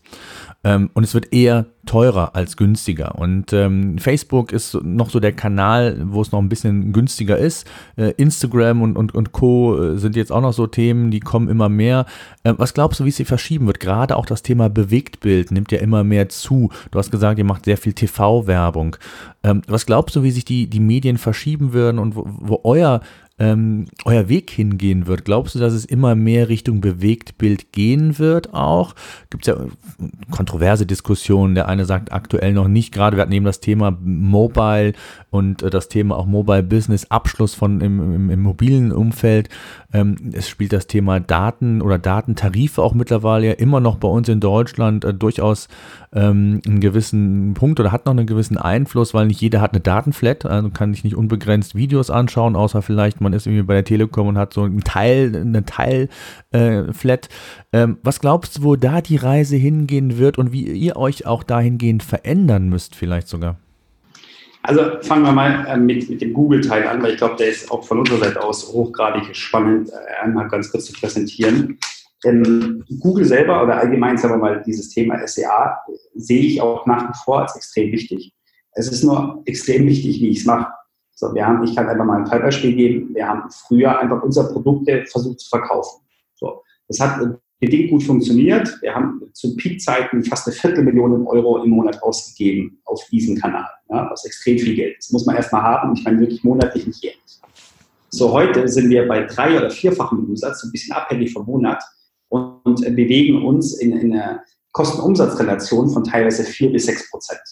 Ähm, und es wird eher teurer als günstiger. Und ähm, Facebook ist noch so der Kanal, wo es noch ein bisschen günstiger ist. Äh, Instagram und, und, und Co. Äh, sind jetzt auch noch so Themen, die kommen immer mehr. Ähm, was glaubst du, wie es sich verschieben wird? Gerade auch das Thema Bewegtbild nimmt ja immer mehr zu. Du hast gesagt, ihr macht sehr viel TV-Werbung. Ähm, was glaubst du, wie sich die, die Medien verschieben würden und wo, wo euer ähm, euer Weg hingehen wird. Glaubst du, dass es immer mehr Richtung Bewegtbild gehen wird auch? Gibt es ja kontroverse Diskussionen. Der eine sagt aktuell noch nicht, gerade wir hatten eben das Thema Mobile und äh, das Thema auch Mobile Business, Abschluss von im, im, im mobilen Umfeld. Ähm, es spielt das Thema Daten oder Datentarife auch mittlerweile ja immer noch bei uns in Deutschland äh, durchaus ähm, einen gewissen Punkt oder hat noch einen gewissen Einfluss, weil nicht jeder hat eine Datenflat, also kann sich nicht unbegrenzt Videos anschauen, außer vielleicht mal man ist irgendwie bei der Telekom und hat so ein Teil, eine Teil-Flat. Äh, ähm, was glaubst du, wo da die Reise hingehen wird und wie ihr euch auch dahingehend verändern müsst, vielleicht sogar? Also fangen wir mal äh, mit, mit dem Google-Teil an, weil ich glaube, der ist auch von unserer Seite aus hochgradig spannend, äh, einmal ganz kurz zu präsentieren. Ähm, Google selber oder allgemein, sagen wir mal, dieses Thema SEA sehe ich auch nach wie vor als extrem wichtig. Es ist nur extrem wichtig, wie ich es mache. So, wir haben, ich kann einfach mal ein Fallbeispiel geben. Wir haben früher einfach unsere Produkte versucht zu verkaufen. So, das hat bedingt gut funktioniert. Wir haben zu Peakzeiten fast eine Viertelmillion Euro im Monat ausgegeben auf diesen Kanal, ja, was extrem viel Geld. Das muss man erstmal haben. Ich meine wirklich monatlich nicht jährlich. So, heute sind wir bei drei- oder vierfachen Umsatz, ein bisschen abhängig vom Monat und bewegen uns in, in einer Kosten-Umsatz-Relation von teilweise vier bis sechs Prozent.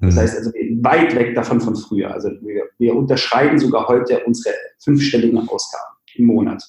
Das mhm. heißt also weit weg davon von früher. Also wir, wir unterschreiben sogar heute unsere fünfstelligen Ausgaben im Monat.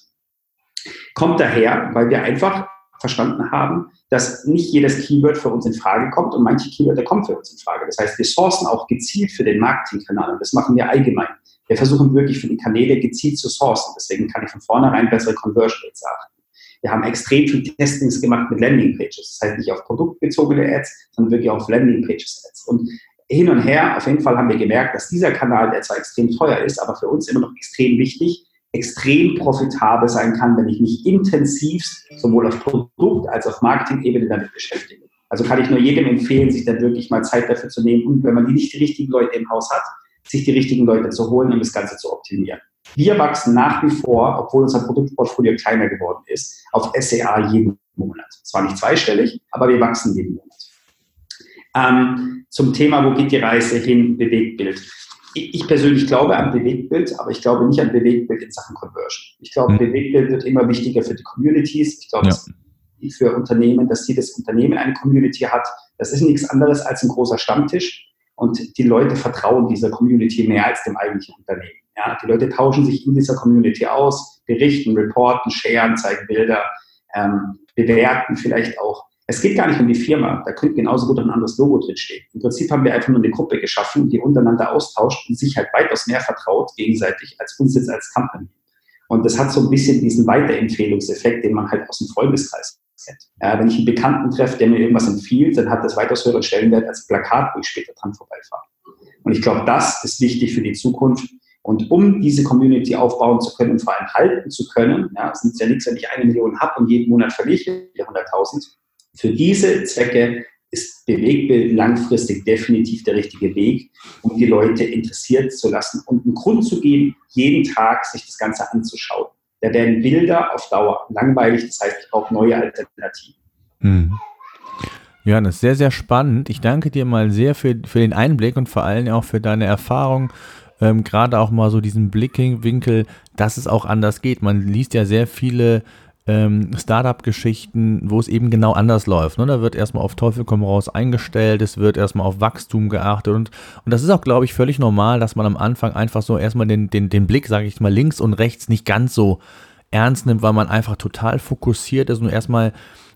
Kommt daher, weil wir einfach verstanden haben, dass nicht jedes Keyword für uns in Frage kommt und manche Keywörter kommen für uns in Frage. Das heißt, wir sourcen auch gezielt für den Marketingkanal und das machen wir allgemein. Wir versuchen wirklich für die Kanäle gezielt zu sourcen. Deswegen kann ich von vornherein bessere Conversion Rates achten. Wir haben extrem viel Testings gemacht mit Landingpages. Das heißt nicht auf produktbezogene Ads, sondern wirklich auf Landingpages Ads. Und hin und her, auf jeden Fall haben wir gemerkt, dass dieser Kanal, der zwar extrem teuer ist, aber für uns immer noch extrem wichtig, extrem profitabel sein kann, wenn ich mich intensivst sowohl auf Produkt- als auch Marketing-Ebene damit beschäftige. Also kann ich nur jedem empfehlen, sich dann wirklich mal Zeit dafür zu nehmen und wenn man nicht die richtigen Leute im Haus hat, sich die richtigen Leute zu holen, um das Ganze zu optimieren. Wir wachsen nach wie vor, obwohl unser Produktportfolio kleiner geworden ist, auf SEA jeden Monat. Zwar nicht zweistellig, aber wir wachsen jeden Monat. Ähm, zum Thema, wo geht die Reise hin, Bewegtbild. Ich persönlich glaube an Bewegtbild, aber ich glaube nicht an Bewegtbild in Sachen Conversion. Ich glaube, mhm. Bewegtbild wird immer wichtiger für die Communities. Ich glaube, ja. für Unternehmen, dass jedes Unternehmen eine Community hat. Das ist nichts anderes als ein großer Stammtisch. Und die Leute vertrauen dieser Community mehr als dem eigentlichen Unternehmen. Ja, die Leute tauschen sich in dieser Community aus, berichten, reporten, sharen, zeigen Bilder, ähm, bewerten vielleicht auch. Es geht gar nicht um die Firma, da könnte genauso gut ein anderes Logo drinstehen. Im Prinzip haben wir einfach nur eine Gruppe geschaffen, die untereinander austauscht und sich halt weitaus mehr vertraut gegenseitig als uns jetzt als Company. Und das hat so ein bisschen diesen Weiterempfehlungseffekt, den man halt aus dem Freundeskreis kennt. Ja, wenn ich einen Bekannten treffe, der mir irgendwas empfiehlt, dann hat das weitaus höheren Stellenwert als Plakat, wo ich später dran vorbeifahre. Und ich glaube, das ist wichtig für die Zukunft, und um diese Community aufbauen zu können und vor allem halten zu können, ja, es nützt ja nichts, wenn ich eine Million habe und jeden Monat verliere ich 100.000. Für diese Zwecke ist Bewegbild langfristig definitiv der richtige Weg, um die Leute interessiert zu lassen und einen Grund zu geben, jeden Tag sich das Ganze anzuschauen. Da werden Bilder auf Dauer langweilig, das heißt, ich brauche neue Alternativen. Hm. Ist sehr, sehr spannend. Ich danke dir mal sehr für, für den Einblick und vor allem auch für deine Erfahrung ähm, gerade auch mal so diesen Blickwinkel, dass es auch anders geht. Man liest ja sehr viele ähm, Startup-Geschichten, wo es eben genau anders läuft. Ne? Da wird erstmal auf Teufel komm raus eingestellt, es wird erstmal auf Wachstum geachtet und, und das ist auch, glaube ich, völlig normal, dass man am Anfang einfach so erstmal den, den, den Blick, sage ich mal, links und rechts nicht ganz so ernst nimmt, weil man einfach total fokussiert ist und erstmal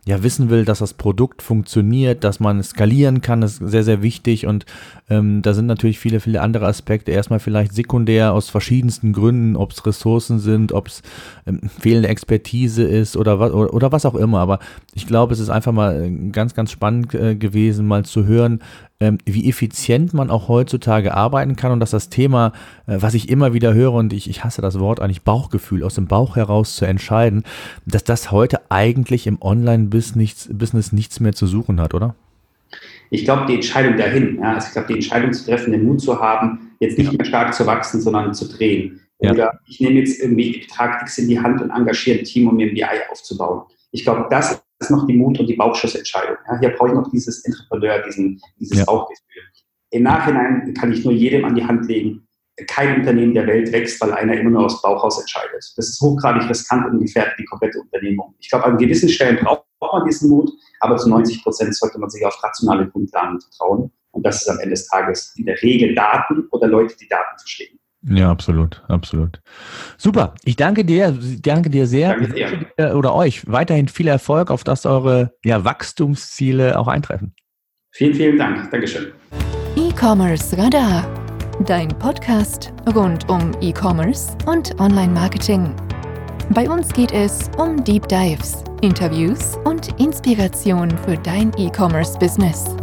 ja wissen will, dass das Produkt funktioniert, dass man skalieren kann, ist sehr, sehr wichtig. Und ähm, da sind natürlich viele, viele andere Aspekte. Erstmal vielleicht sekundär aus verschiedensten Gründen, ob es Ressourcen sind, ob es ähm, fehlende Expertise ist oder, oder, oder was auch immer. Aber ich glaube, es ist einfach mal äh, ganz, ganz spannend äh, gewesen, mal zu hören, wie effizient man auch heutzutage arbeiten kann und dass das Thema, äh, was ich immer wieder höre und ich, ich hasse das Wort eigentlich Bauchgefühl, aus dem Bauch heraus zu entscheiden, dass das heute eigentlich im Online-Business nichts, nichts mehr zu suchen hat, oder? Ich glaube, die Entscheidung dahin, ja, also ich glaube, die Entscheidung zu treffen, den Mut zu haben, jetzt nicht mehr stark zu wachsen, sondern zu drehen. Ja. Oder ich nehme jetzt irgendwie Betrag X in die Hand und engagiere ein Team, um mir ein BI aufzubauen. Ich glaube, das ist noch die Mut- und die Bauchschussentscheidung. Ja, hier brauche ich noch dieses Entrepreneur, diesen, dieses ja. Bauchgefühl. Im Nachhinein kann ich nur jedem an die Hand legen, kein Unternehmen der Welt wächst, weil einer immer nur aus Bauchhaus entscheidet. Das ist hochgradig riskant und gefährdet die komplette Unternehmung. Ich glaube, an gewissen Stellen braucht man diesen Mut, aber zu 90 Prozent sollte man sich auf rationale Grundlagen vertrauen. Und das ist am Ende des Tages in der Regel Daten oder Leute, die Daten verstehen. Ja, absolut, absolut. Super. Ich danke dir, danke dir sehr. Danke dir. Oder euch weiterhin viel Erfolg, auf dass eure ja, Wachstumsziele auch eintreffen. Vielen, vielen Dank. Dankeschön. E-Commerce Radar. dein Podcast rund um E-Commerce und Online-Marketing. Bei uns geht es um Deep Dives, Interviews und Inspiration für dein E-Commerce-Business.